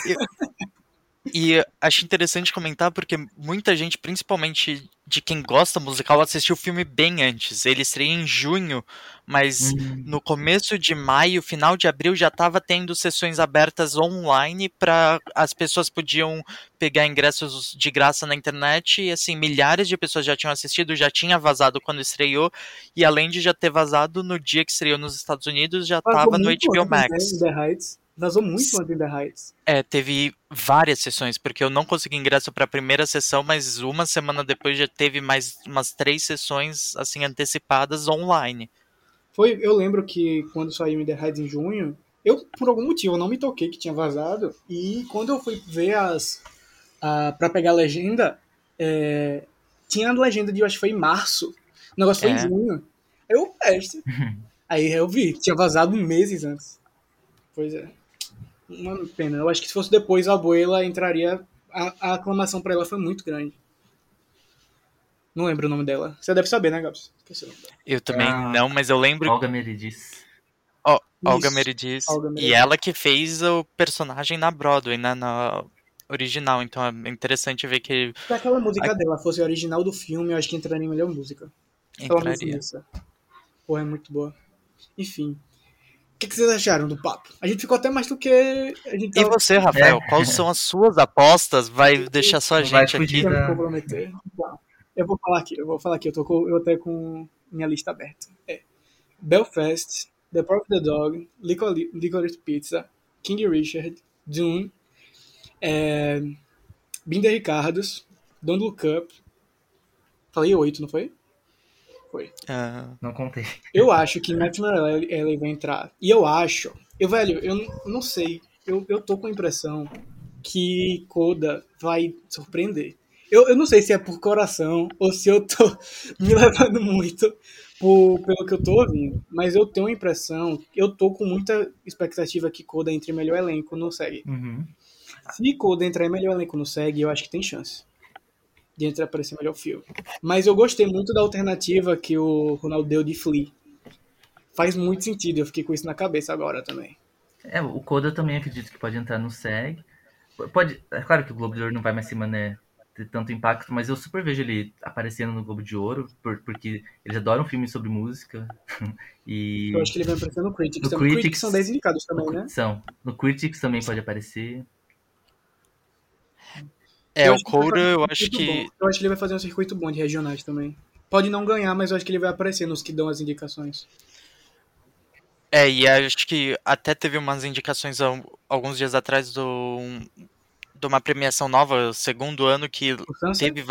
E acho interessante comentar porque muita gente, principalmente de quem gosta musical, assistiu o filme bem antes. Ele estreia em junho, mas uhum. no começo de maio, final de abril, já estava tendo sessões abertas online para as pessoas podiam pegar ingressos de graça na internet e assim milhares de pessoas já tinham assistido, já tinha vazado quando estreou e além de já ter vazado no dia que estreou nos Estados Unidos, já estava no HBO Max. Vazou muito antes da Heights. É, teve várias sessões, porque eu não consegui ingresso para a primeira sessão, mas uma semana depois já teve mais umas três sessões assim antecipadas online. Foi, eu lembro que quando saiu The Heights em junho, eu por algum motivo eu não me toquei que tinha vazado e quando eu fui ver as para pegar a legenda, é, tinha a legenda de, eu acho que foi em março. O negócio foi em É. junho. Eu, peste. Aí eu vi, tinha vazado meses antes. Pois é. Uma pena. Eu acho que se fosse depois, a Abuela entraria. A, a aclamação pra ela foi muito grande. Não lembro o nome dela. Você deve saber, né, Gabs? Esqueci o nome dela. Eu também Ah. não, mas eu lembro Olga Meredith. Ó, Olga Meredith. Olga E ela que fez o personagem na Broadway, né? Na original. Então é interessante ver que Se aquela música dela fosse a original do filme, eu acho que entraria em melhor música. Pelo menos entraria. nessa. Porra, é muito boa. Enfim. O que, que vocês acharam do papo? A gente ficou até mais do que. A gente E tava- você, Rafael, É. quais são as suas apostas? Vai deixar só a gente aqui. Comprometer? Então, eu vou falar aqui, eu vou falar aqui, eu tô com, eu até com minha lista aberta. É Belfast, The Power of the Dog, Licor- Licorice Pizza, King Richard, Dune, é, Binder Ricardos, Don't Look Up. Falei oito, não foi? Foi. Ah, Não contei. Eu acho que Matthew Ellie vai entrar. E eu acho. Eu, velho, eu não, sei. Eu, eu tô com a impressão que Coda vai surpreender. Eu, eu não sei se é por coração ou se eu tô me levando muito por, pelo que eu tô ouvindo. Mas eu tenho a impressão. Eu tô com muita expectativa que Coda entre em melhor elenco no SEG. Uhum. Se Coda entrar em melhor elenco no SEG, eu acho que tem chance de entrar para esse melhor filme. Mas eu gostei muito da alternativa que o Ronaldo deu de Flea. Faz muito sentido, eu fiquei com isso na cabeça agora também. É, o Coda eu também acredito que pode entrar no SEG. Pode, é claro que o Globo de Ouro não vai mais ser mané ter tanto impacto, mas eu super vejo ele aparecendo no Globo de Ouro, por- porque eles adoram filmes sobre música. e Eu acho que ele vai aparecer no Critics. No também. Critics- Critics são 10 indicados também, no, né? são. No Critics também pode aparecer. É, Eu o um eu acho que. bom. Eu acho que ele vai fazer um circuito bom de regionais também. Pode não ganhar, mas eu acho que ele vai aparecer nos que dão as indicações. É, e acho que até teve umas indicações alguns dias atrás do, de uma premiação nova, segundo ano, que teve.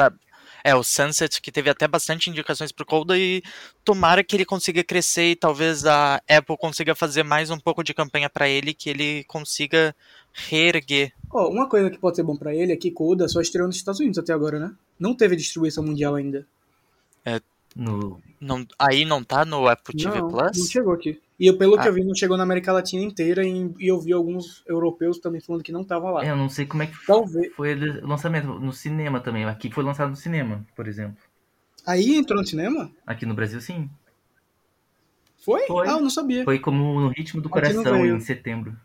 É, o Sunset, que teve até bastante indicações pro Coda e tomara que ele consiga crescer e talvez a Apple consiga fazer mais um pouco de campanha pra ele, que ele consiga reerguer. Ó, uma coisa que pode ser bom pra ele é que Coda só estreou nos Estados Unidos até agora, né? Não teve distribuição mundial ainda. No, Não, aí não tá no Apple TV não, Plus? não chegou aqui. E eu, pelo que Ah. eu vi, não chegou na América Latina inteira e, e eu vi alguns europeus também falando que não tava lá. eu não sei como é que Talvez. foi o lançamento. No cinema também. Aqui foi lançado no cinema, por exemplo. Aí entrou no cinema? Aqui no Brasil, sim. Foi? Foi. Ah, eu não sabia. Foi como No Ritmo do Aqui Coração, em setembro.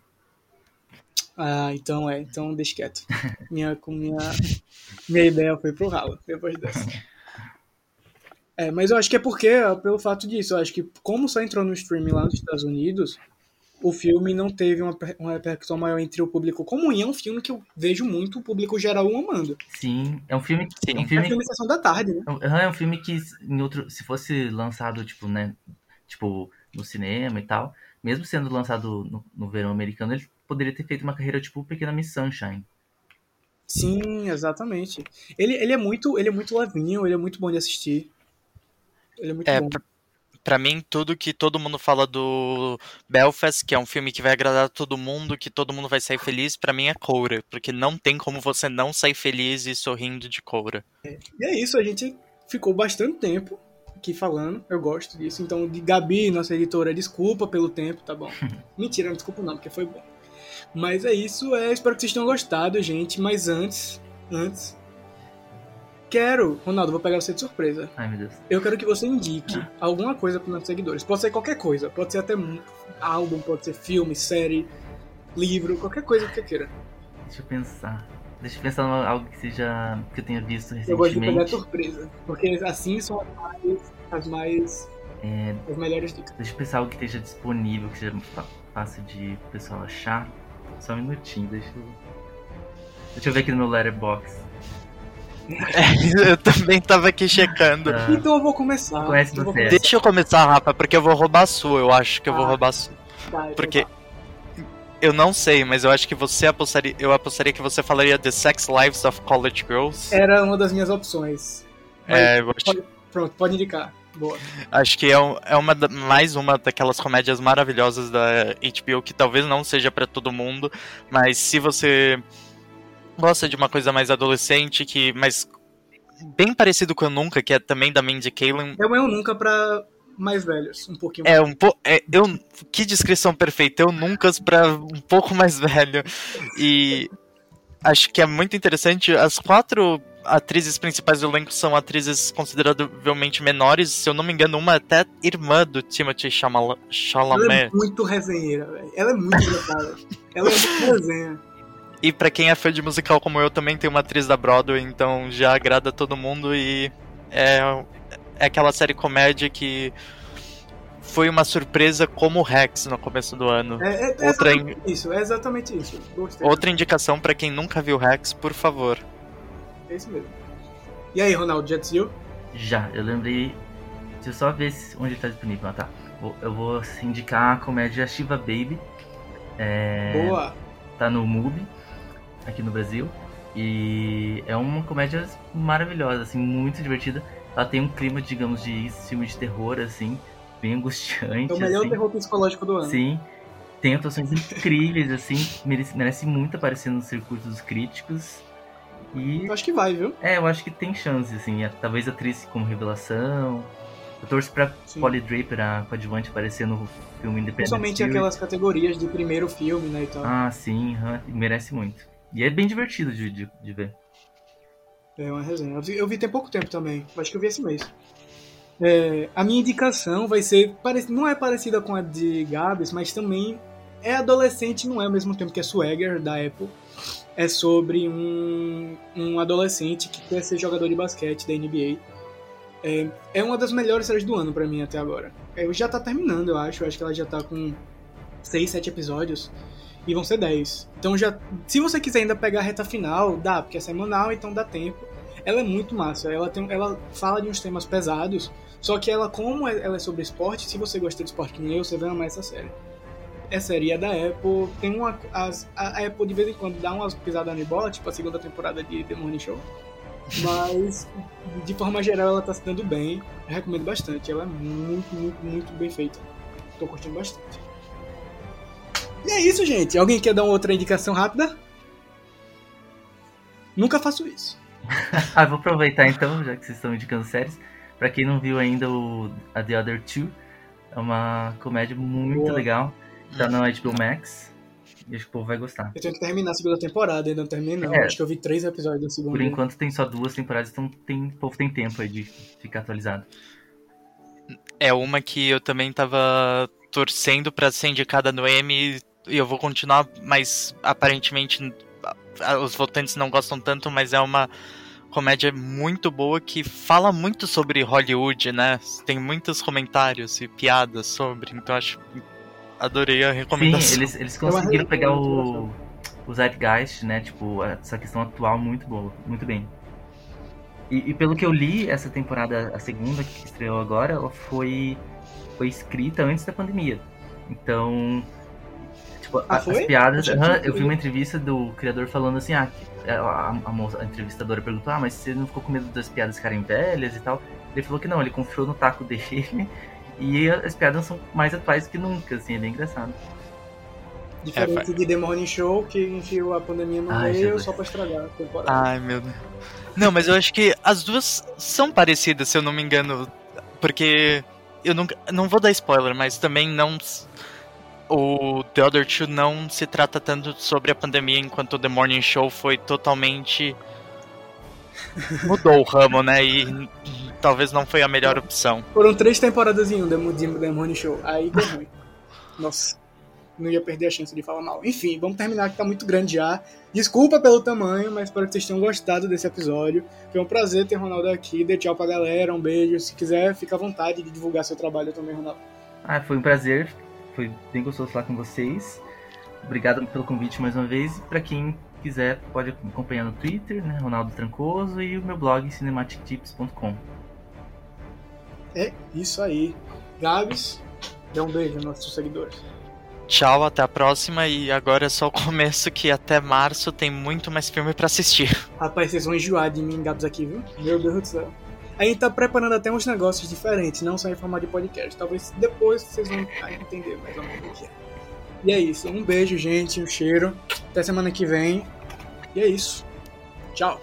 Ah, então é. Então deixa quieto. Minha, com minha, minha ideia foi pro ralo depois dessa. É, mas eu acho que é porque, pelo fato disso, eu acho que como só entrou no streaming lá nos Estados Unidos, o filme não teve uma, uma repercussão maior entre o público comum. E é um filme que eu vejo muito o público geral amando. Sim, é um filme. Sim. É um É filme filme Sessão da Tarde, né? Aham, É um filme que em outro, se fosse lançado tipo, né, tipo no cinema e tal, mesmo sendo lançado no, no verão americano, ele poderia ter feito uma carreira tipo Pequena Miss Sunshine. Sim, exatamente. Ele, ele, é muito, ele é muito levinho, ele é muito bom de assistir. Ele é muito É, bom. pra, pra mim, tudo que todo mundo fala do Belfast, que é um filme que vai agradar todo mundo, que todo mundo vai sair feliz, pra mim é Coura. Porque não tem como você não sair feliz e sorrindo de Coura. E é isso, a gente ficou bastante tempo aqui falando, eu gosto disso. Então, de Gabi, nossa editora, desculpa pelo tempo, tá bom? Mentira, não desculpa não, porque foi bom. Mas é isso, é, espero que vocês tenham gostado, gente. Mas antes, antes, quero, Ronaldo, vou pegar você de surpresa. Ai meu Deus. Eu quero que você indique alguma coisa para nossos seguidores. Pode ser qualquer coisa, pode ser até um álbum, pode ser filme, série, livro, qualquer coisa que você queira. Deixa eu pensar. Deixa eu pensar em algo que seja. que eu tenha visto Eu gosto de pegar recentemente. surpresa, porque assim são as mais, as mais, É, as melhores dicas. deixa eu pensar algo que esteja disponível, que seja fácil de o pessoal achar. Só um minutinho, deixa eu. Deixa eu ver aqui no meu letterbox. eu também tava aqui checando. Ah, Então eu vou começar. Vou você. começar. Deixa eu começar, Rafa, porque eu vou roubar a sua. Eu acho que eu vou Ah. roubar a sua. Então Porque eu não sei, mas eu acho que você apostaria. Eu apostaria que você falaria The Sex Lives of College Girls. Era uma das minhas opções. Mas É, eu acho, pode- Pronto, pode indicar. Boa. acho que é, é uma mais uma daquelas comédias maravilhosas da HBO que talvez não seja pra todo mundo, mas se você gosta de uma coisa mais adolescente, que mas bem parecido com o Nunca, que é também da Mindy Kaling. É o Eu Nunca pra mais velhos, um pouquinho É um pouco. É, eu, que descrição perfeita. Eu nunca pra um pouco mais velho. E acho que é muito interessante. As quatro atrizes principais do elenco são atrizes consideravelmente menores. Se eu não me engano, uma é até irmã do Timothy Chamala- Ela Chalamet. é muito resenheira, velho. Ela é muito engraçada. Ela é muito resenha. E pra quem é fã de musical como eu, também tem uma atriz da Broadway, então já agrada todo mundo e é, é aquela série comédia que foi uma surpresa como o Rex no começo do ano. É, é, é Outra exatamente isso, é exatamente isso. Gostei. Outra indicação pra quem nunca viu Rex, por favor. É isso mesmo. E aí, Ronaldo, já decidiu? Já, eu lembrei. Deixa eu só ver onde tá disponível. Ah, tá. Eu vou indicar a comédia Shiva Baby. É, Boa. tá no MUBI, aqui no Brasil. E é uma comédia maravilhosa, assim, muito divertida. Ela tem um clima, digamos, de filme de terror, assim, bem angustiante. É o melhor assim. terror psicológico do ano. Sim. Tem atuações incríveis, assim, merece, merece muito aparecer nos circuitos dos críticos. E Eu acho que vai, viu? é, eu acho que tem chance, assim. é- Talvez atriz como revelação. Eu torço pra Sim. Polly Draper, a coadjuvante, aparecer no filme Independent Principalmente aquelas categorias de primeiro filme, né, e tal. Ah, sim, aham, merece muito. E é bem divertido de, de, de ver. É uma resenha. Eu vi, eu vi tem pouco tempo também. Acho que eu vi esse mês. É, a minha indicação vai ser. parec- Não é parecida com a de Gabs, mas também é adolescente, não é ao mesmo tempo que é Swagger, da Apple. É sobre um, um adolescente que quer ser jogador de basquete da NBA. É, é uma das melhores séries do ano pra mim até agora. É, já tá terminando, eu acho. Eu acho que ela já tá com 6, 7 episódios. E vão ser 10. Então já. Se você quiser ainda pegar a reta final, dá, porque é semanal, então dá tempo. Ela é muito massa. Ela, tem, ela fala de uns temas pesados. Só que ela, como é- ela é sobre esporte, se você gosta de esporte que nem eu, você vai amar essa série. É série é da Apple. Tem uma. As, a Apple de vez em quando dá umas pisadas de bola, tipo a segunda temporada de The Morning Show. Mas, de forma geral, ela tá se dando bem. Eu recomendo bastante. Ela é muito, muito, muito bem feita. Tô curtindo bastante. E é isso, gente. Alguém quer dar uma outra indicação rápida? Nunca faço isso. Ah, vou aproveitar então, já que vocês estão indicando séries. Pra quem não viu ainda o a The Other Two, é uma comédia muito Boa. legal. Tá no HBO Max. E acho que o povo vai gostar. Eu tenho que terminar a segunda temporada, ainda não terminei não. É. Acho que eu vi três episódios da segunda. Por enquanto tem só duas temporadas, então tem, o povo tem tempo aí de ficar atualizado. É uma que eu também tava torcendo pra ser indicada no Emmy e eu vou continuar, mas aparentemente os votantes não gostam tanto, mas é uma comédia muito boa que fala muito sobre Hollywood, né? Tem muitos comentários e piadas sobre, então acho adorei a Sim, recomendação. eles, eles uma conseguiram pegar o, o Zeitgeist, né? Tipo, essa questão atual muito boa, muito bem. E, e pelo que eu li, essa temporada, a segunda que estreou agora, ela foi, foi escrita antes da pandemia. Então, tipo, Ah, a- foi? as piadas. Aham, foi. eu vi uma entrevista do criador falando assim, ah, que- a, a, moça, a entrevistadora perguntou, ah, mas você não ficou com medo das piadas ficarem velhas e tal? Ele falou que não, ele confiou no taco dele e as piadas são mais atuais que nunca, assim, é bem engraçado. Diferente de The Morning Show, que enfiou a pandemia no Ai, meio Jesus. só pra estragar a temporada. Ai, meu Deus. Não, mas eu acho que as duas são parecidas, se eu não me engano. Porque eu nunca. Não vou dar spoiler, mas também não. O The Other Two não se trata tanto sobre a pandemia, enquanto o The Morning Show foi totalmente. Mudou o ramo, né? E talvez não foi a melhor opção. Foram três temporadas em um The Morning Show. Aí deu ruim. Nossa, não ia perder a chance de falar mal. Enfim, vamos terminar que tá muito grande já. Desculpa pelo tamanho, mas espero que vocês tenham gostado desse episódio. Foi um prazer ter o Ronaldo aqui. Dê tchau pra galera, um beijo. Se quiser, fica à vontade de divulgar seu trabalho também, Ronaldo. Ah, foi um prazer. Foi bem gostoso falar com vocês. Obrigado pelo convite mais uma vez. E pra quem quiser, pode acompanhar no Twitter, né? Ronaldo Trancoso e o meu blog cinematictips.com. É isso aí. Gabs, dê um beijo aos nossos seguidores. Tchau, até a próxima. E agora é só o começo, que até março tem muito mais filme pra assistir. Rapaz, vocês vão enjoar de mim, Gabs, aqui, viu? Meu Deus do céu. A gente tá preparando até uns negócios diferentes, não só em formato de podcast. Talvez depois vocês vão entender mais ou menos o que é. E é isso. Um beijo, gente. Um cheiro. Até semana que vem. E é isso. Tchau.